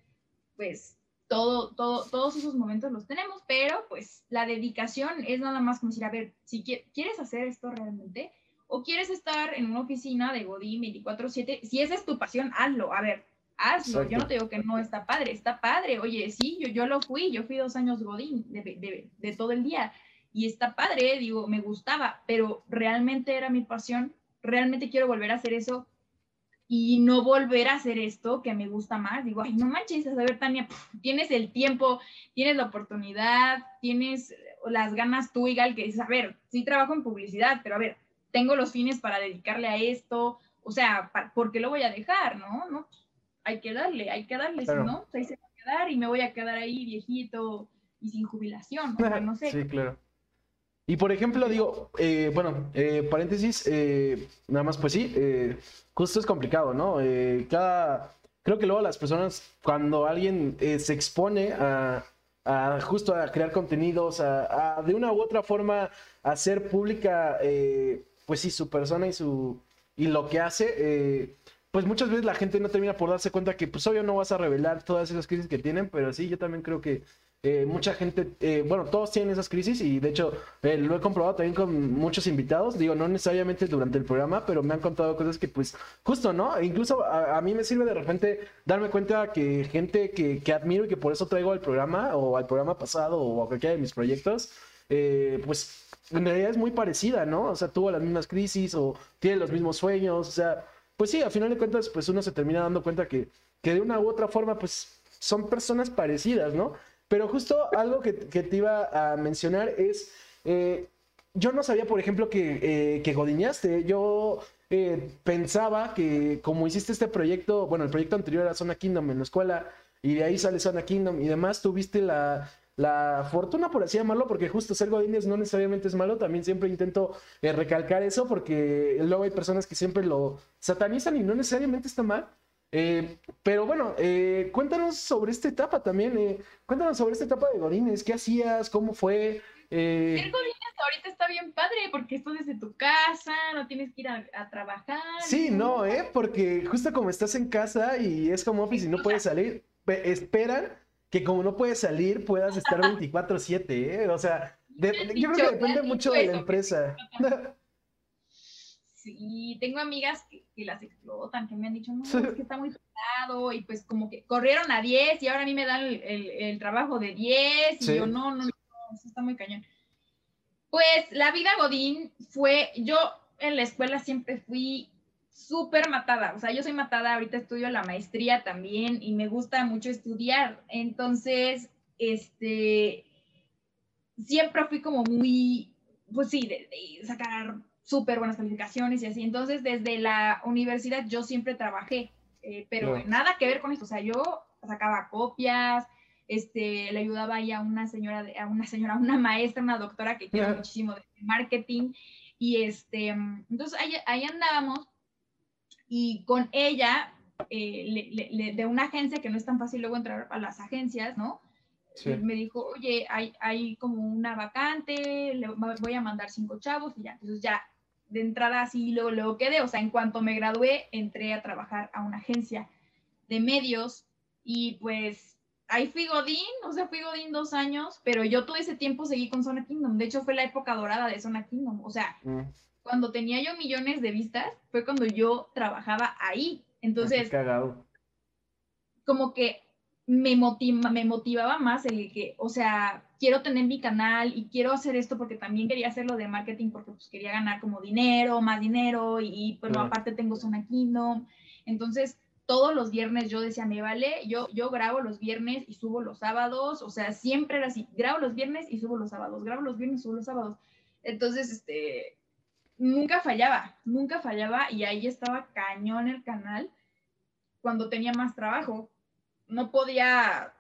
pues todo, todo, todos esos momentos los tenemos, pero pues la dedicación es nada más como decir, a ver, si quieres hacer esto realmente o quieres estar en una oficina de Godín 24/7, si esa es tu pasión, hazlo, a ver, hazlo. Yo no te digo que no está padre, está padre. Oye, sí, yo, yo lo fui, yo fui dos años godín de, de, todo el día y está padre, digo, me gustaba, pero realmente era mi pasión, realmente quiero volver a hacer eso y no volver a hacer esto que me gusta más. Digo, ay, no manches, a ver, Tania, tienes el tiempo, tienes la oportunidad, tienes las ganas tú, igual que dices, a ver, sí trabajo en publicidad, pero a ver, tengo los fines para dedicarle a esto, o sea, ¿por qué lo voy a dejar, no? No, hay que darle, hay que darle, si no, pues ahí se va a quedar y me voy a quedar ahí viejito y sin jubilación, no sé. Sí, claro. Y por ejemplo, digo, eh, bueno, eh, paréntesis, eh, nada más, pues sí, justo es complicado, ¿no? cada, creo que luego las personas, cuando alguien se expone a, justo a crear contenidos, a, de una u otra forma hacer pública, pues sí, su persona y su y lo que hace, pues muchas veces la gente no termina por darse cuenta que pues obvio no vas a revelar todas esas crisis que tienen, pero sí, yo también creo que eh, mucha gente, eh, bueno, todos tienen esas crisis y de hecho eh, lo he comprobado también con muchos invitados, digo, no necesariamente durante el programa, pero me han contado cosas que pues justo, ¿no? E incluso a, mí me sirve de repente darme cuenta que gente que, que, admiro y que por eso traigo al programa o al programa pasado o a cualquiera de mis proyectos, pues en realidad es muy parecida, ¿no? O sea, tuvo las mismas crisis o tiene los mismos sueños, o sea pues sí, a final de cuentas, pues uno se termina dando cuenta que, que de una u otra forma, pues son personas parecidas, ¿no? Pero justo algo que, te iba a mencionar es, eh, yo no sabía, por ejemplo, que, eh, que godiñaste. Yo eh, pensaba que como hiciste este proyecto, bueno, el proyecto anterior era Zona Kingdom en la escuela, y de ahí sale Zona Kingdom y demás, tuviste la, la fortuna, por así llamarlo, porque justo ser godines no necesariamente es malo, también siempre intento eh, recalcar eso, porque luego hay personas que siempre lo satanizan y no necesariamente está mal. Eh, pero bueno, eh, cuéntanos sobre esta etapa también, cuéntanos sobre esta etapa de godines, ¿qué hacías? ¿Cómo fue? Ser godines ahorita está bien padre porque esto desde tu casa, no tienes que ir a, trabajar. Sí, no, ¿eh? Porque justo como estás en casa y es como office y no puedes salir, esperan que como no puedes salir puedas estar 24/7, ¿eh? O sea, yo creo que depende mucho de la empresa. Sí, tengo amigas que, las explotan, que me han dicho, no, es que está muy pesado, y pues como que corrieron a 10 y ahora a mí me dan el, trabajo de 10, y yo, no, no, no, eso está muy cañón. Pues la vida Godín fue, yo en la escuela siempre fui súper matada, o sea, yo soy matada, ahorita estudio la maestría también y me gusta mucho estudiar, entonces, este, siempre fui como muy, pues sí, de sacar súper buenas calificaciones y así. Entonces, desde la universidad yo siempre trabajé, eh, pero nada que ver con esto. O sea, yo sacaba copias, este, le ayudaba ahí a una señora, a una señora, a una maestra, una doctora que quiero muchísimo de marketing. Y este, entonces ahí, ahí andábamos y con ella, eh, de una agencia que no es tan fácil luego entrar a las agencias, ¿no? Me dijo, oye, hay, hay como una vacante, le voy a mandar cinco chavos y ya. Entonces ya de entrada así luego, luego quedé, o sea, en cuanto me gradué, entré a trabajar a una agencia de medios y pues ahí fui Godín, o sea, fui Godín dos años, pero yo todo ese tiempo seguí con Zona Kingdom, de hecho fue la época dorada de Zona Kingdom, o sea, mm. Cuando tenía yo millones de vistas, fue cuando yo trabajaba ahí, entonces... Cagado. Como que me, motiva, me motivaba más el que, o sea, quiero tener mi canal y quiero hacer esto porque también quería hacerlo de marketing porque pues quería ganar como dinero, más dinero y, pues aparte tengo Zona Kingdom. Entonces, todos los viernes yo decía, me vale, yo, yo grabo los viernes y subo los sábados, o sea, siempre era así, grabo los viernes y subo los sábados, grabo los viernes y subo los sábados. Entonces, este, nunca fallaba, nunca fallaba y ahí estaba cañón el canal cuando tenía más trabajo no podía,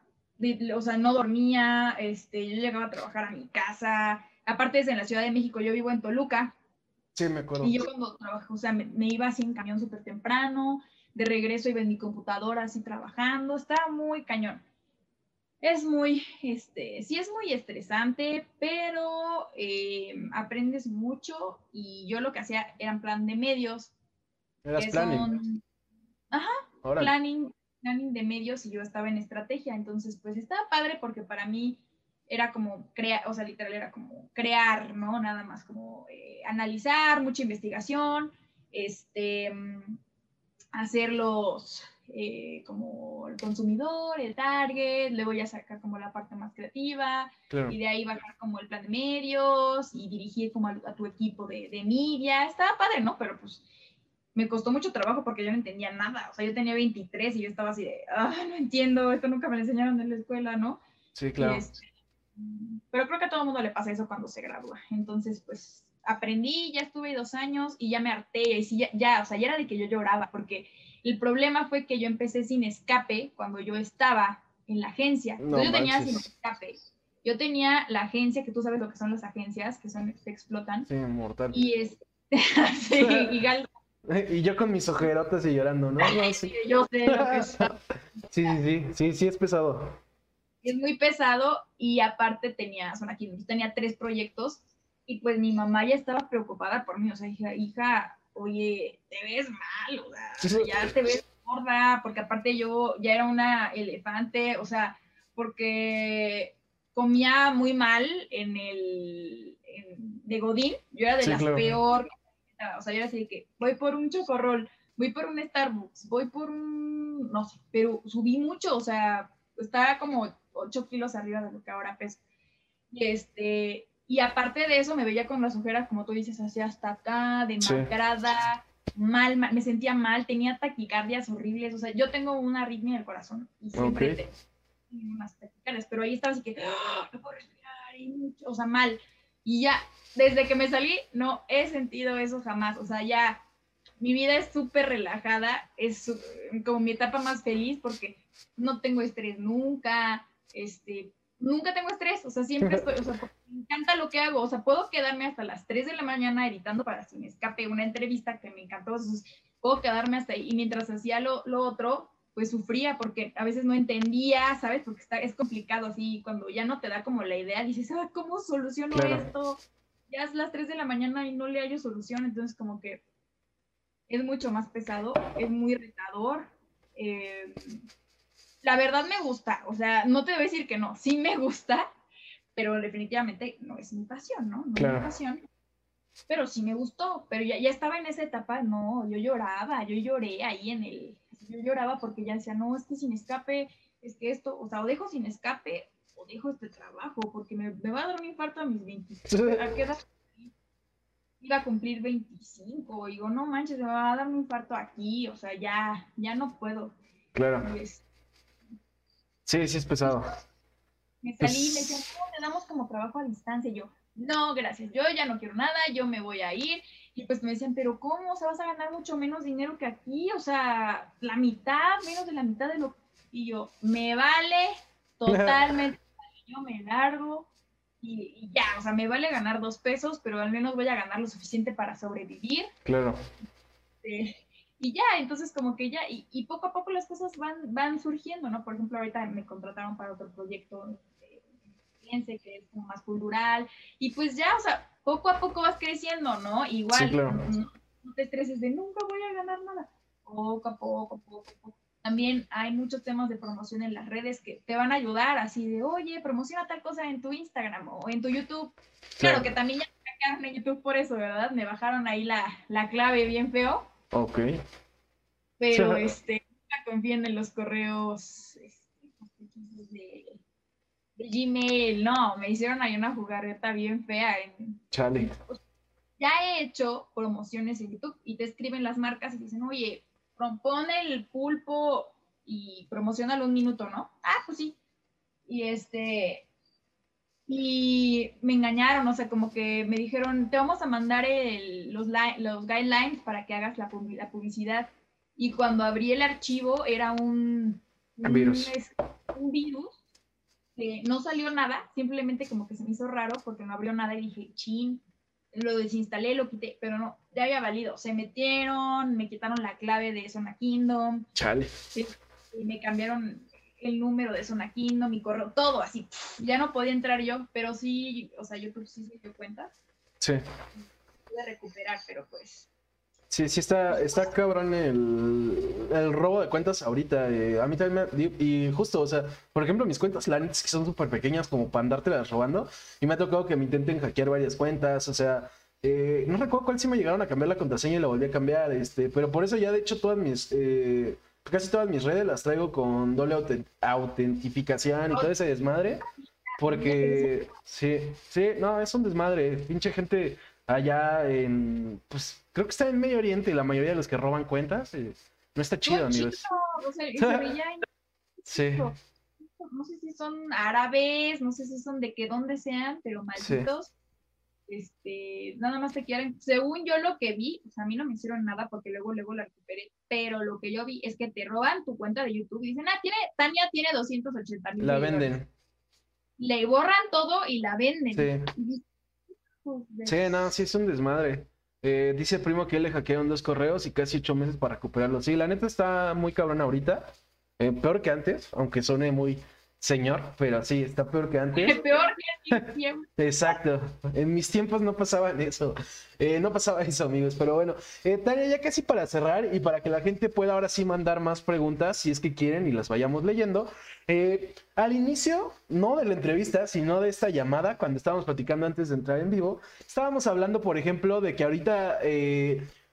o sea, no dormía, este, yo llegaba a trabajar a mi casa, aparte es en la Ciudad de México, yo vivo en Toluca. Sí, me acuerdo. Y yo cuando trabajo, o sea, me, iba así en camión súper temprano, de regreso iba en mi computadora así trabajando, estaba muy cañón. Es muy, este, sí es muy estresante, pero eh, aprendes mucho y yo lo que hacía era en plan de medios. Eras planning. ajá, planning, planning de medios y yo estaba en estrategia. Entonces, pues estaba padre porque para mí era como crear, o sea, literal era como crear, ¿no? Nada más como eh, analizar, mucha investigación, este, hacerlos eh, como el consumidor, el target, luego ya sacar como la parte más creativa y de ahí bajar como el plan de medios y dirigir como a, tu equipo de, de media. Estaba padre, ¿no? Pero pues me costó mucho trabajo porque yo no entendía nada. O sea, yo tenía 23 y yo estaba así de, ah, no entiendo, esto nunca me lo enseñaron en la escuela, ¿no? Sí, claro. Este, pero creo que a todo el mundo le pasa eso cuando se gradúa. Entonces, pues aprendí, ya estuve dos años y ya me harté. Y sí, ya, ya, o sea, ya era de que yo lloraba porque el problema fue que yo empecé sin escape cuando yo estaba en la agencia. No, yo tenía sin escape. Yo tenía la agencia, que tú sabes lo que son las agencias, que son que explotan. Sí, mortal. Y es, sí, y Gal Y yo con mis ojerotas y llorando, ¿no? sí. Yo sé lo que es. Sí, sí, sí, sí, es pesado. Es muy pesado y aparte tenía, son aquí, tenía tres proyectos y pues mi mamá ya estaba preocupada por mí, o sea, hija, hija oye, te ves mal, o sea, ya te ves gorda, porque aparte yo ya era una elefante, o sea, porque comía muy mal en el de Godín, yo era de las peor o sea, yo era así de que voy por un chocorrol, voy por un Starbucks, voy por un, no sé, pero subí mucho, o sea, estaba como 8 kilos arriba de lo que ahora peso. Y este, y aparte de eso me veía con las ojeras, como tú dices, así hasta acá, demacrada, mal, mal, me sentía mal, tenía taquicardias horribles, o sea, yo tengo una arritmia en el corazón y siempre tengo unas taquicardias, pero ahí estaba así que, ¡Ah! no puedo respirar, y mucho, o sea, mal. Y ya, desde que me salí, no he sentido eso jamás. O sea, ya mi vida es súper relajada, es como mi etapa más feliz porque no tengo estrés nunca, este, nunca tengo estrés, o sea, siempre estoy, o sea, me encanta lo que hago, o sea, puedo quedarme hasta las 3 de la mañana editando para si me escape una entrevista que me encantó, puedo quedarme hasta ahí. Y mientras hacía lo, lo otro, pues sufría porque a veces no entendía, ¿sabes? Porque está, es complicado así, cuando ya no te da como la idea, dices, ah, ¿cómo soluciono esto? ya es las 3 de la mañana y no le hallo solución, entonces como que es mucho más pesado, es muy retador. Eh, la verdad me gusta, o sea, no te voy a decir que no, sí me gusta, pero definitivamente no es mi pasión, ¿no? No es mi pasión. Pero sí me gustó, pero ya, ya estaba en esa etapa, no, yo lloraba, yo lloré ahí en el, yo lloraba porque ya decía, no, es que sin escape, es que esto, o sea, o dejo sin escape o dejo este trabajo, porque me, va a dar un infarto a mis 20. ¿A qué edad? Iba a cumplir 25, digo, no manches, me va a dar un infarto aquí, o sea, ya, ya no puedo. Claro. Pues, Sí, sí es pesado. Me salí y me pues decían, ¿cómo te damos como trabajo a distancia? Y yo, no, gracias, yo ya no quiero nada, yo me voy a ir. Y pues me decían, pero ¿cómo? O sea, vas a ganar mucho menos dinero que aquí, o sea, la mitad, menos de la mitad de lo... Y yo, me vale totalmente, yo me largo y, ya, o sea, me vale ganar dos pesos, pero al menos voy a ganar lo suficiente para sobrevivir. Claro. Este, y ya, entonces como que ya, y, poco a poco las cosas van, van surgiendo, ¿no? Por ejemplo, ahorita me contrataron para otro proyecto, que es como más cultural, y pues ya, o sea, poco a poco vas creciendo, ¿no? Igual, no, te estreses de nunca voy a ganar nada, poco a poco, poco a poco. También hay muchos temas de promoción en las redes que te van a ayudar, así de, oye, promociona tal cosa en tu Instagram o en tu YouTube. Claro, que también ya me sacaron en YouTube por eso, ¿verdad? Me bajaron ahí la, la clave bien feo Ok. Pero este, nunca confíen en los correos este, de, Gmail. No, me hicieron ahí una jugarreta bien fea. En, Chale. Ya he hecho promociones en YouTube y te escriben las marcas y dicen, oye, propone el pulpo y promocionalo un minuto, ¿no? Ah, pues sí. Y este, y me engañaron, o sea, como que me dijeron, te vamos a mandar los, los guidelines para que hagas la, la, publicidad. Y cuando abrí el archivo era un, un virus. Un, virus que no salió nada, simplemente como que se me hizo raro porque no abrió nada y dije, chin, lo desinstalé, lo quité, pero no, ya había valido. Se metieron, me quitaron la clave de Zona Kingdom. Chale. y me cambiaron el número de Zona Kingdom, mi correo, todo así. Ya no podía entrar yo, pero sí, o sea, YouTube sí se dio cuenta. Sí. Pude recuperar, pero pues. Sí, sí está, está cabrón el, el robo de cuentas ahorita. Eh, a mí también me, y justo, o sea, por ejemplo, mis cuentas, la que son súper pequeñas como para andártelas robando. Y me ha tocado que me intenten hackear varias cuentas, o sea, eh, no recuerdo cuál sí me llegaron a cambiar la contraseña y la volví a cambiar, este, pero por eso ya de hecho todas mis, eh, casi todas mis redes las traigo con doble autentificación y todo ese desmadre. Porque, sí, sí, no, es un desmadre. Pinche gente allá en, pues, creo que está en Medio Oriente y la mayoría de los que roban cuentas. Eh, no está chido, amigos. sí. No sé si son árabes, no sé si son de que dónde sean, pero malditos este, nada más te quieren, según yo lo que vi, pues a mí no me hicieron nada porque luego, luego la recuperé, pero lo que yo vi es que te roban tu cuenta de YouTube y dicen, ah, tiene, Tania tiene 280 mil. La venden. Le borran todo y la venden. Sí. Sí, no, sí es un desmadre. Eh, dice el primo que él le hackearon dos correos y casi ocho meses para recuperarlos. Sí, la neta está muy cabrón ahorita. Eh, peor que antes, aunque suene muy, señor, pero sí, está peor que antes. peor que en mis tiempos. Exacto, en mis tiempos no pasaba eso, eh, no pasaba eso, amigos, pero bueno, eh, Tania, ya casi para cerrar y para que la gente pueda ahora sí mandar más preguntas, si es que quieren y las vayamos leyendo, eh, al inicio, no de la entrevista, sino de esta llamada, cuando estábamos platicando antes de entrar en vivo, estábamos hablando, por ejemplo, de que ahorita...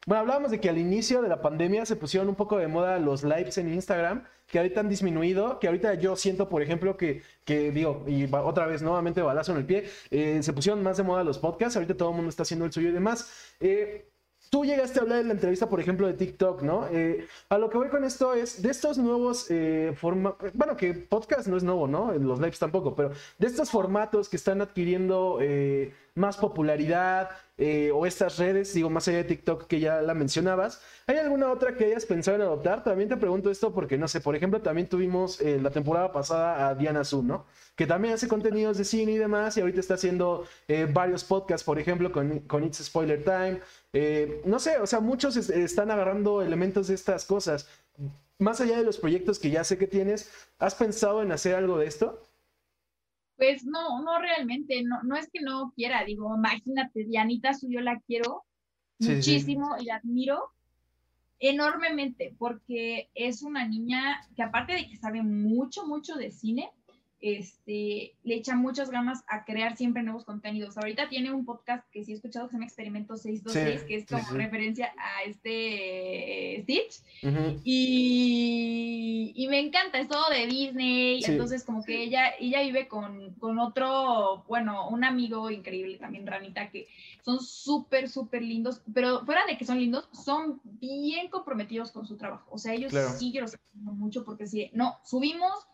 bueno, hablábamos de que al inicio de la pandemia se pusieron un poco de moda los lives en Instagram que ahorita han disminuido, que ahorita yo siento, por ejemplo, que, que digo, y otra vez nuevamente balazo en el pie, eh, se pusieron más de moda los podcasts, ahorita todo el mundo está haciendo el suyo y demás. Eh, tú llegaste a hablar en la entrevista, por ejemplo, de TikTok, ¿no? Eh, a lo que voy con esto es de estos nuevos formatos, bueno, que podcast no es nuevo, ¿no? Los lives tampoco, pero de estos formatos que están adquiriendo más popularidad, eh, o estas redes, digo, más allá de TikTok que ya la mencionabas, ¿hay alguna otra que hayas pensado en adoptar? También te pregunto esto porque, no sé, por ejemplo, también tuvimos eh, la temporada pasada a Diana Zoom, ¿no? Que también hace contenidos de cine y demás, y ahorita está haciendo eh, varios podcasts, por ejemplo, con, con It's Spoiler Time. no sé, o sea, muchos están agarrando elementos de estas cosas. Más allá de los proyectos que ya sé que tienes, ¿has pensado en hacer algo de esto? Pues no, no realmente, no, no es que no quiera, digo, imagínate, Dianita Su, yo la quiero muchísimo y la admiro enormemente porque es una niña que aparte de que sabe mucho, mucho de cine, este, le echa muchas ganas a crear siempre nuevos contenidos. Ahorita tiene un podcast que sí he escuchado que se llama Experimento 626, que es como referencia a este Stitch. y, y, me encanta, es todo de Disney. Entonces, como que ella, ella vive con, con otro, bueno, un amigo increíble también, Ranita, que son súper, súper lindos. Pero fuera de que son lindos, son bien comprometidos con su trabajo. O sea, ellos sí que los mucho porque si no, subimos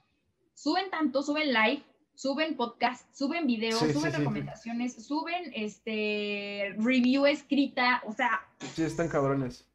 suben tanto, suben live, suben podcast, suben videos, suben recomendaciones, suben este review escrita, o sea. Sí, están cabrones.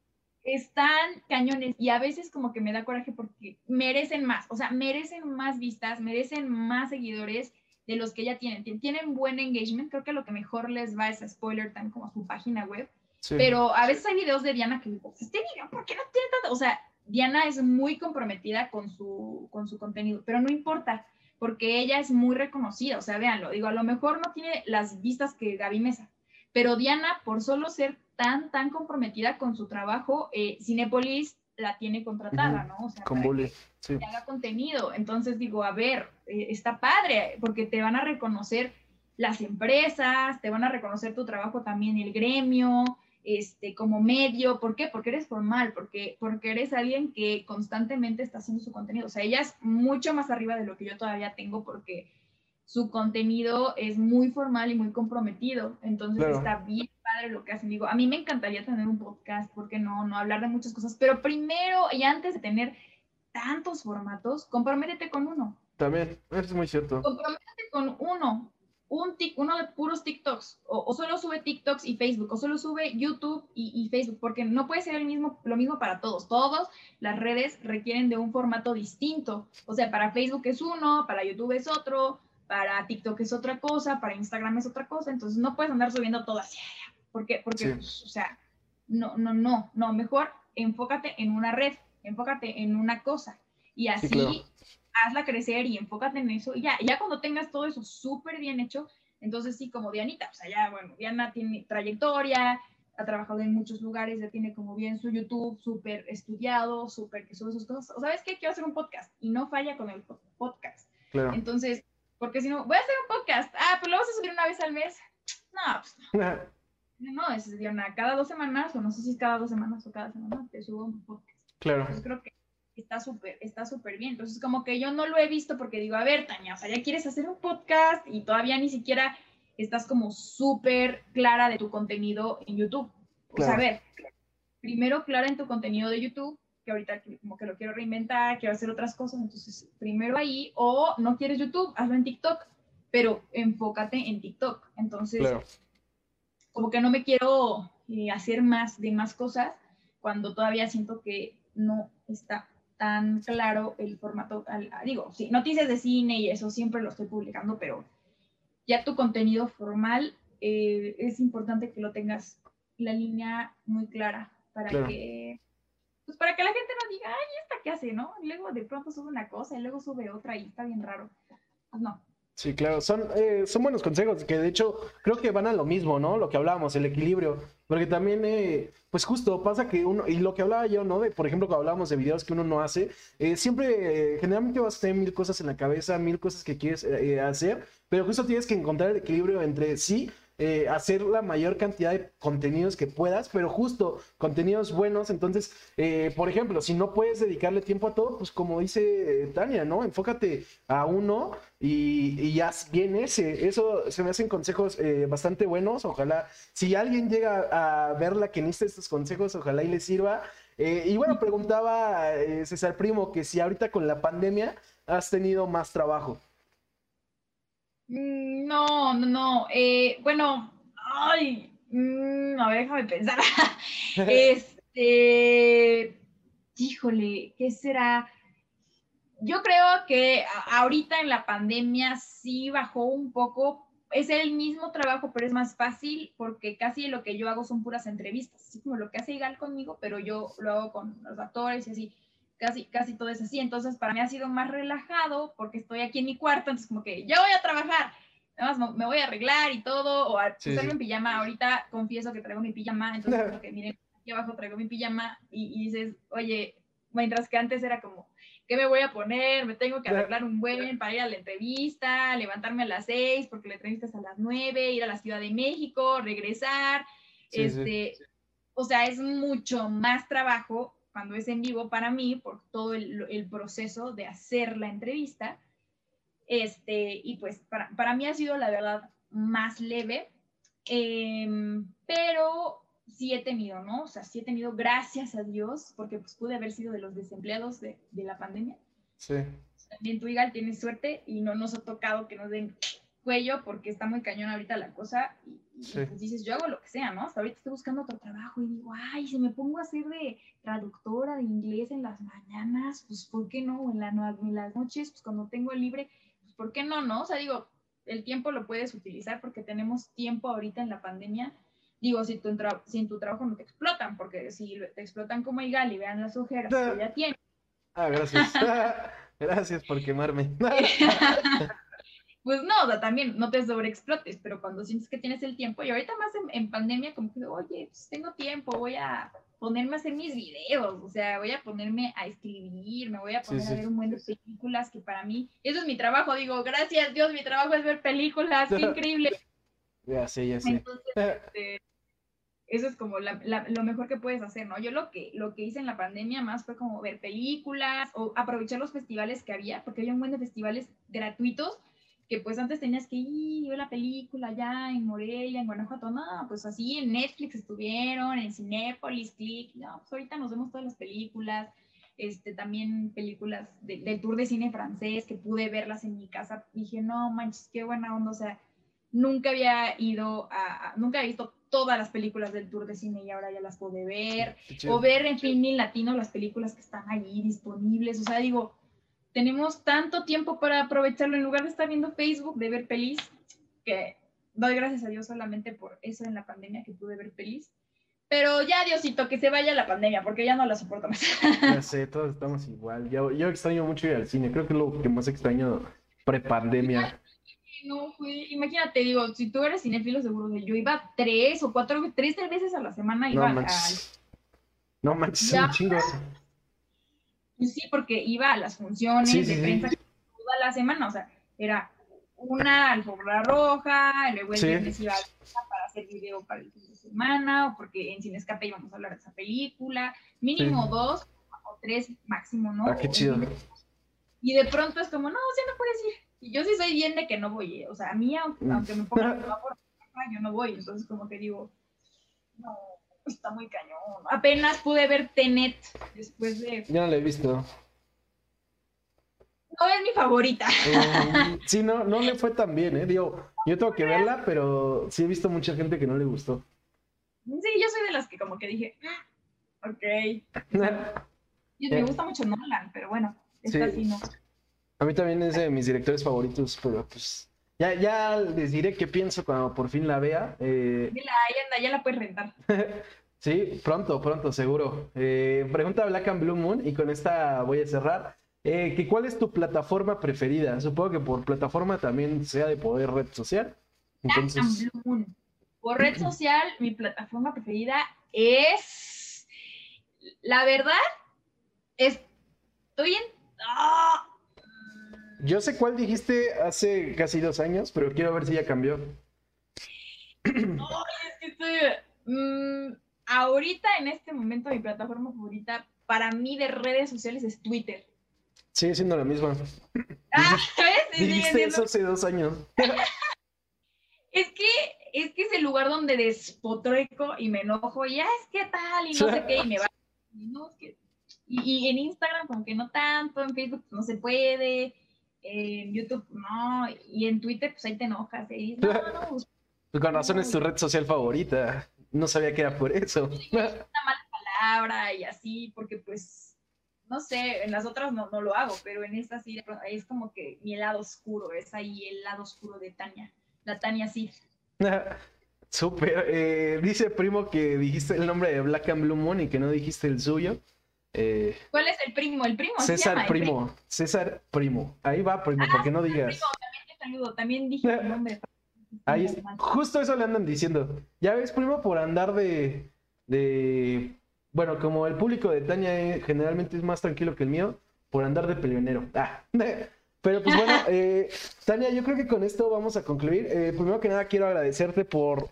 Están cañones y a veces como que me da coraje porque merecen más, o sea, merecen más vistas, merecen más seguidores de los que ya tienen. Tienen buen engagement, creo que lo que mejor les va es a Spoiler Time como a su página web. Pero a veces hay videos de Diana que digo, este video, ¿por qué no tiene tanto? O sea, Diana es muy comprometida con su, con su contenido, pero no importa, porque ella es muy reconocida, o sea, véanlo, digo, a lo mejor no tiene las vistas que Gaby Mesa, pero Diana, por solo ser tan, tan comprometida con su trabajo, eh, Cinepolis la tiene contratada, ¿no? O sea, con que, haga contenido. Entonces digo, a ver, eh, está padre, porque te van a reconocer las empresas, te van a reconocer tu trabajo también el gremio, este, como medio. ¿Por qué? Porque eres formal, porque, porque eres alguien que constantemente está haciendo su contenido. O sea, ella es mucho más arriba de lo que yo todavía tengo porque su contenido es muy formal y muy comprometido. Entonces está bien padre lo que hacen. Digo, a mí me encantaría tener un podcast, porque no? No hablar de muchas cosas, pero primero y antes de tener tantos formatos, comprométete con uno. También, es muy cierto. Comprométete con un tic, uno de puros TikToks, o, solo sube TikToks y Facebook, o solo sube YouTube y, Facebook, porque no puede ser el mismo, lo mismo para todos. Todas las redes requieren de un formato distinto. O sea, para Facebook es uno, para YouTube es otro, para TikTok es otra cosa, para Instagram es otra cosa. Entonces no puedes andar subiendo todo así. ¿Por qué? Porque, pues, o sea, no, no, no, no. Mejor enfócate en una red, enfócate en una cosa. Y así hazla crecer y enfócate en eso. Y ya, ya cuando tengas todo eso súper bien hecho, entonces sí, como Dianita, o sea, ya, bueno, Diana tiene trayectoria, ha trabajado en muchos lugares, ya tiene como bien su YouTube súper estudiado, súper que sube sus cosas. O sabes qué, quiero hacer un podcast y no falla con el podcast. Claro. Entonces, porque si no, voy a hacer un podcast, ah, pues lo vas a subir una vez al mes. No, pues no. no, es Diana, cada dos semanas, o no sé si es cada dos semanas o cada semana, te subo un podcast. Claro. Entonces creo que está súper, está súper bien. Entonces, como que yo no lo he visto porque digo, a ver, Tania, o sea, ya quieres hacer un podcast y todavía ni siquiera estás como súper clara de tu contenido en YouTube. O sea, a ver, primero clara en tu contenido de YouTube, que ahorita como que lo quiero reinventar, quiero hacer otras cosas, entonces primero ahí, o no quieres YouTube, hazlo en TikTok, pero enfócate en TikTok. Entonces, como que no me quiero eh, hacer más de más cosas cuando todavía siento que no está tan claro el formato, digo, sí, noticias de cine y eso siempre lo estoy publicando, pero ya tu contenido formal eh, es importante que lo tengas la línea muy clara para que pues para que la gente no diga, ay, ¿esta qué hace? ¿No? Y luego de pronto sube una cosa y luego sube otra y está bien raro. Pues no, Sí, claro, son, eh, son buenos consejos que de hecho creo que van a lo mismo, ¿no? Lo que hablábamos, el equilibrio, porque también, eh, pues justo pasa que uno, y lo que hablaba yo, ¿no? De, por ejemplo, cuando hablábamos de videos que uno no hace, eh, siempre, generalmente vas a tener mil cosas en la cabeza, mil cosas que quieres hacer, pero justo tienes que encontrar el equilibrio entre sí eh, hacer la mayor cantidad de contenidos que puedas, pero justo contenidos buenos. Entonces, eh, por ejemplo, si no puedes dedicarle tiempo a todo, pues como dice Tania, ¿no? Enfócate a uno y, ya viene ese. Eso se me hacen consejos eh, bastante buenos. Ojalá, si alguien llega a verla que necesita estos consejos, ojalá y le sirva. y bueno, preguntaba César Primo que si ahorita con la pandemia has tenido más trabajo. Mm, no, no, no. Eh, bueno, ay, mm, a ver, déjame pensar. este, híjole, ¿qué será? Yo creo que ahorita en la pandemia sí bajó un poco. Es el mismo trabajo, pero es más fácil porque casi lo que yo hago son puras entrevistas, así como lo que hace Igal conmigo, pero yo lo hago con los actores y así. Casi, casi todo es así. Entonces, para mí ha sido más relajado porque estoy aquí en mi cuarto, entonces como que ya voy a trabajar. Además, me voy a arreglar y todo, o a sí, en pijama. Ahorita confieso que traigo mi pijama, entonces como que miren, aquí abajo traigo mi pijama y, y dices, oye, mientras que antes era como, ¿qué me voy a poner? Me tengo que arreglar un buen para ir a la entrevista, levantarme a las seis porque la entrevista es a las nueve, ir a la Ciudad de México, regresar. este, O sea, es mucho más trabajo cuando es en vivo para mí por todo el, el proceso de hacer la entrevista. Este, y pues para, para mí ha sido la verdad más leve, em, pero sí he tenido, ¿no? O sea, sí he tenido, gracias a Dios, porque pues pude haber sido de los desempleados de, de la pandemia. Sí. También tú, Igal, tienes suerte y no nos ha tocado que nos den cuello porque está muy cañón ahorita la cosa y, pues dices, yo hago lo que sea, ¿no? Hasta ahorita estoy buscando otro trabajo y digo, ay, si me pongo a hacer de traductora de inglés en las mañanas, pues ¿por qué no? En, la, en las noches, pues cuando tengo libre, pues ¿por qué no, no? O sea, digo, el tiempo lo puedes utilizar porque tenemos tiempo ahorita en la pandemia. Digo, si, tu si en tu trabajo no te explotan, porque si te explotan como Igal y vean las ojeras que ya tienes. Ah, gracias. gracias por quemarme. pues no, o sea, también no te sobreexplotes, pero cuando sientes que tienes el tiempo, y ahorita más en, pandemia, como que, oye, pues tengo tiempo, voy a ponerme a hacer mis videos, o sea, voy a ponerme a escribir, me voy a poner a ver un buen de películas que para mí, eso es mi trabajo, digo, gracias Dios, mi trabajo es ver películas, qué increíble. Ya sé, ya sé. Entonces, este, eso es como lo mejor que puedes hacer, ¿no? Yo lo que, lo que hice en la pandemia más fue como ver películas o aprovechar los festivales que había, porque había un buen de festivales gratuitos que pues antes tenías que ir, ver la película allá en Morelia, en Guanajuato, no, pues así en Netflix estuvieron, en Cinépolis, Click, no, pues ahorita nos vemos todas las películas, este, también películas del tour de cine francés, que pude verlas en mi casa, dije, no manches, qué buena onda, o sea, nunca había ido a, nunca había visto todas las películas del tour de cine y ahora ya las pude ver, o ver en film latino las películas que están ahí disponibles, o sea, digo, tenemos tanto tiempo para aprovecharlo en lugar de estar viendo Facebook, de ver pelis, que doy gracias a Dios solamente por eso en la pandemia que pude ver pelis. Pero ya, Diosito, que se vaya la pandemia, porque ya no la soporto más. Ya sé, todos estamos igual. Yo, yo extraño mucho ir al cine, creo que es lo que más extraño prepandemia. No, imagínate, digo, si tú eres cinéfilo, seguro que yo iba tres o cuatro, tres, tres veces a la semana. Iba no manches. No manches, un chingo. Sí, porque iba a las funciones de prensa toda la semana, o sea, era una alfombra roja, luego el viernes iba a para hacer video para el fin de semana, o porque en Cine Escape íbamos a hablar de esa película, mínimo dos o tres máximo, ¿no? Ah, qué chido. Y de pronto es como, no, o sea, no puedes ir. Y yo sí soy bien de que no voy, ¿eh? o sea, a mí, aunque, mm. aunque me ponga por yo no voy, entonces como que digo, no, está muy cañón. Apenas pude ver Tenet después de. Ya no la he visto. No es mi favorita. Um, sí, no, no le fue tan bien, ¿eh? Digo, yo tengo que verla, pero sí he visto mucha gente que no le gustó. Sí, yo soy de las que como que dije, ah, ok. y me gusta mucho Nolan, pero bueno, esta sí. no. A mí también es de mis directores favoritos, pero pues ya, ya les diré qué pienso cuando por fin la vea. Eh... Ahí anda, ya la puedes rentar. sí, pronto, pronto, seguro. Eh, pregunta Black and Blue Moon y con esta voy a cerrar. Eh, ¿Cuál es tu plataforma preferida? Supongo que por plataforma también sea de poder red social. Entonces... Black and Blue Moon. Por red social, mi plataforma preferida es... La verdad, estoy en... ¡Ah! Yo sé cuál dijiste hace casi dos años, pero quiero ver si ya cambió. No, es que mm, ahorita, en este momento, mi plataforma favorita para mí de redes sociales es Twitter. Sigue siendo la misma. Ah, dijiste eso hace dos años. es que es que es el lugar donde despotroco y me enojo, y ya es que tal, y no sé qué, y me va. Y, y en Instagram, como que no tanto, en Facebook no se puede, en YouTube no, y en Twitter pues ahí te enojas y no, no. Pues, tu corazón es tu red social favorita. No sabía que era por eso. una mala palabra y así, porque pues, no sé, en las otras no, no lo hago, pero en esta sí es como que mi lado oscuro, es ahí el lado oscuro de Tania, la Tania sí. Súper. Eh, dice Primo que dijiste el nombre de Black and Blue Moon y que no dijiste el suyo. Eh, ¿Cuál es el primo? El primo. César Primo. César Primo. Ahí va, primo, ah, porque no digas. Primo, también te saludo. También dije el nombre. Ahí justo eso le andan diciendo. Ya ves, primo, por andar de, de. Bueno, como el público de Tania eh, generalmente es más tranquilo que el mío, por andar de peleonero. Ah, pero pues bueno, eh, Tania, yo creo que con esto vamos a concluir. Eh, primero que nada, quiero agradecerte por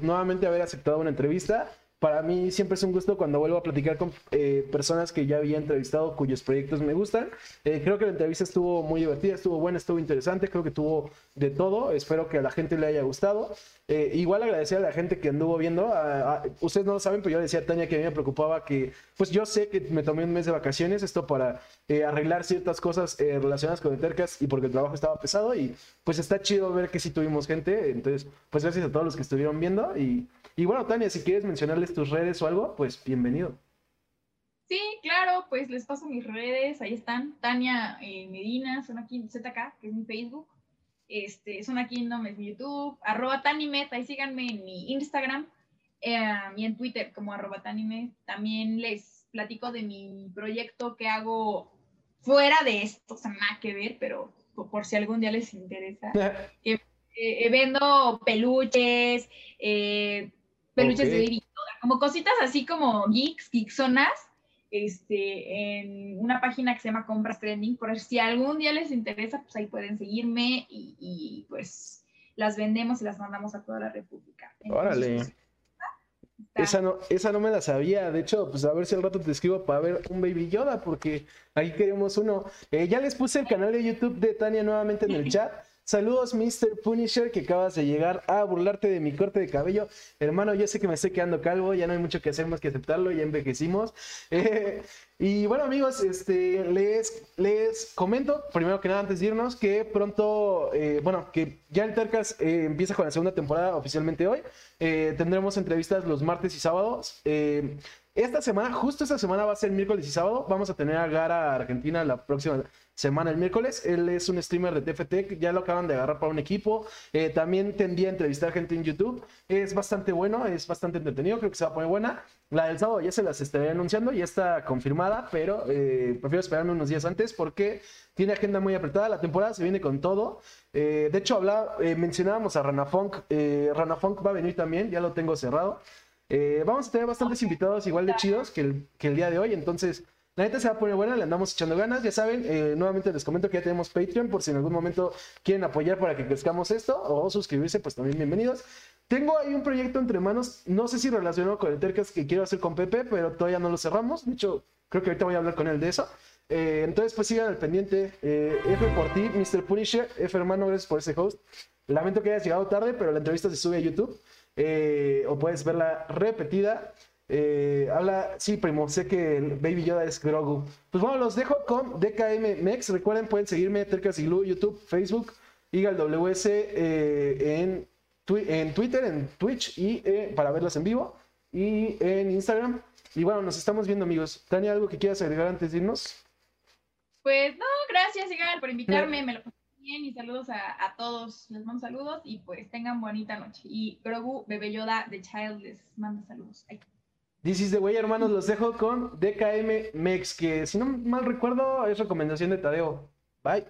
nuevamente haber aceptado una entrevista para mí siempre es un gusto cuando vuelvo a platicar con eh, personas que ya había entrevistado cuyos proyectos me gustan. Eh, creo que la entrevista estuvo muy divertida, estuvo buena, estuvo interesante, creo que tuvo de todo. Espero que a la gente le haya gustado. Eh, igual agradecer a la gente que anduvo viendo. ustedes no lo saben, pero yo decía a Tania que a mí me preocupaba que, pues yo sé que me tomé un mes de vacaciones, esto para arreglar ciertas cosas relacionadas con el Tercas y porque el trabajo estaba pesado y pues está chido ver que sí tuvimos gente. Entonces, pues gracias a todos los que estuvieron viendo y y bueno, Tania, si quieres mencionarles tus redes o algo, pues bienvenido. Sí, claro, pues les paso mis redes, ahí están. Tania eh, Medina, son aquí ZK, que es mi Facebook. Este, son aquí no es mi YouTube, arroba Tanimet, ahí síganme en mi Instagram eh, y en Twitter como arroba Tanimet. También les platico de mi proyecto que hago fuera de esto, o sea, nada que ver, pero por, si algún día les interesa. Eh, vendo peluches, eh, peluches de Baby como cositas así como geeks, geeksonas, este, en una página que se llama Compras Trending, por si algún día les interesa, pues ahí pueden seguirme y, pues las vendemos y las mandamos a toda la República. Órale. Pues, esa no, esa no me la sabía. De hecho, pues a ver si al rato te escribo para ver un Baby Yoda, porque ahí queremos uno. Eh, ya les puse el canal de YouTube de Tania nuevamente en el chat. Saludos, Mr. Punisher, que acabas de llegar a burlarte de mi corte de cabello. Hermano, yo sé que me estoy quedando calvo, ya no hay mucho que hacer más que aceptarlo, ya envejecimos. Eh, y bueno, amigos, este, les, les comento, primero que nada, antes de irnos, que pronto, eh, bueno, que ya el Tercas eh, empieza con la segunda temporada oficialmente hoy. tendremos entrevistas los martes y sábados. Esta semana, justo esta semana va a ser miércoles y sábado. Vamos a tener a Gara Argentina la próxima semana el miércoles. Él es un streamer de TFT, ya lo acaban de agarrar para un equipo. Eh, también tendía a entrevistar gente en YouTube. Es bastante bueno, es bastante entretenido, creo que se va a poner buena. La del sábado ya se las estaré anunciando, ya está confirmada, pero eh, prefiero esperarme unos días antes porque tiene agenda muy apretada. La temporada se viene con todo. Eh, de hecho, hablaba, mencionábamos a Rana Funk. Rana Funk va a venir también, ya lo tengo cerrado. Vamos a tener bastantes invitados igual de chidos que el, que el día de hoy, entonces la neta se va a poner buena, le andamos echando ganas. Ya saben, eh, nuevamente les comento que ya tenemos Patreon por si en algún momento quieren apoyar para que crezcamos esto o suscribirse, pues también bienvenidos. Tengo ahí un proyecto entre manos, no sé si relacionado con el Tercas que quiero hacer con Pepe, pero todavía no lo cerramos. De hecho, creo que ahorita voy a hablar con él de eso. Eh, entonces, pues sigan al pendiente. Eh, F por ti, Mr. Punisher. F hermano, gracias por ese host. Lamento que hayas llegado tarde, pero la entrevista se sube a YouTube. O puedes verla repetida. Eh, habla, sí, primo, sé que el Baby Yoda es Grogu. Pues bueno, los dejo con DKM Mex. Recuerden, pueden seguirme Tercas y YouTube, Facebook, IgalWS eh, en, en Twitter, en Twitch y eh, para verlas en vivo y en Instagram. Y bueno, nos estamos viendo, amigos. Tania, ¿algo que quieras agregar antes de irnos? Pues no, gracias, Igal, por invitarme. Me lo bien y saludos a, todos. Les mando saludos y pues tengan bonita noche. Y Grogu, Bebé Yoda, The Child, les manda saludos. This is the way, hermanos. Los dejo con DKM Mex, que si no mal recuerdo es recomendación de Tadeo. Bye.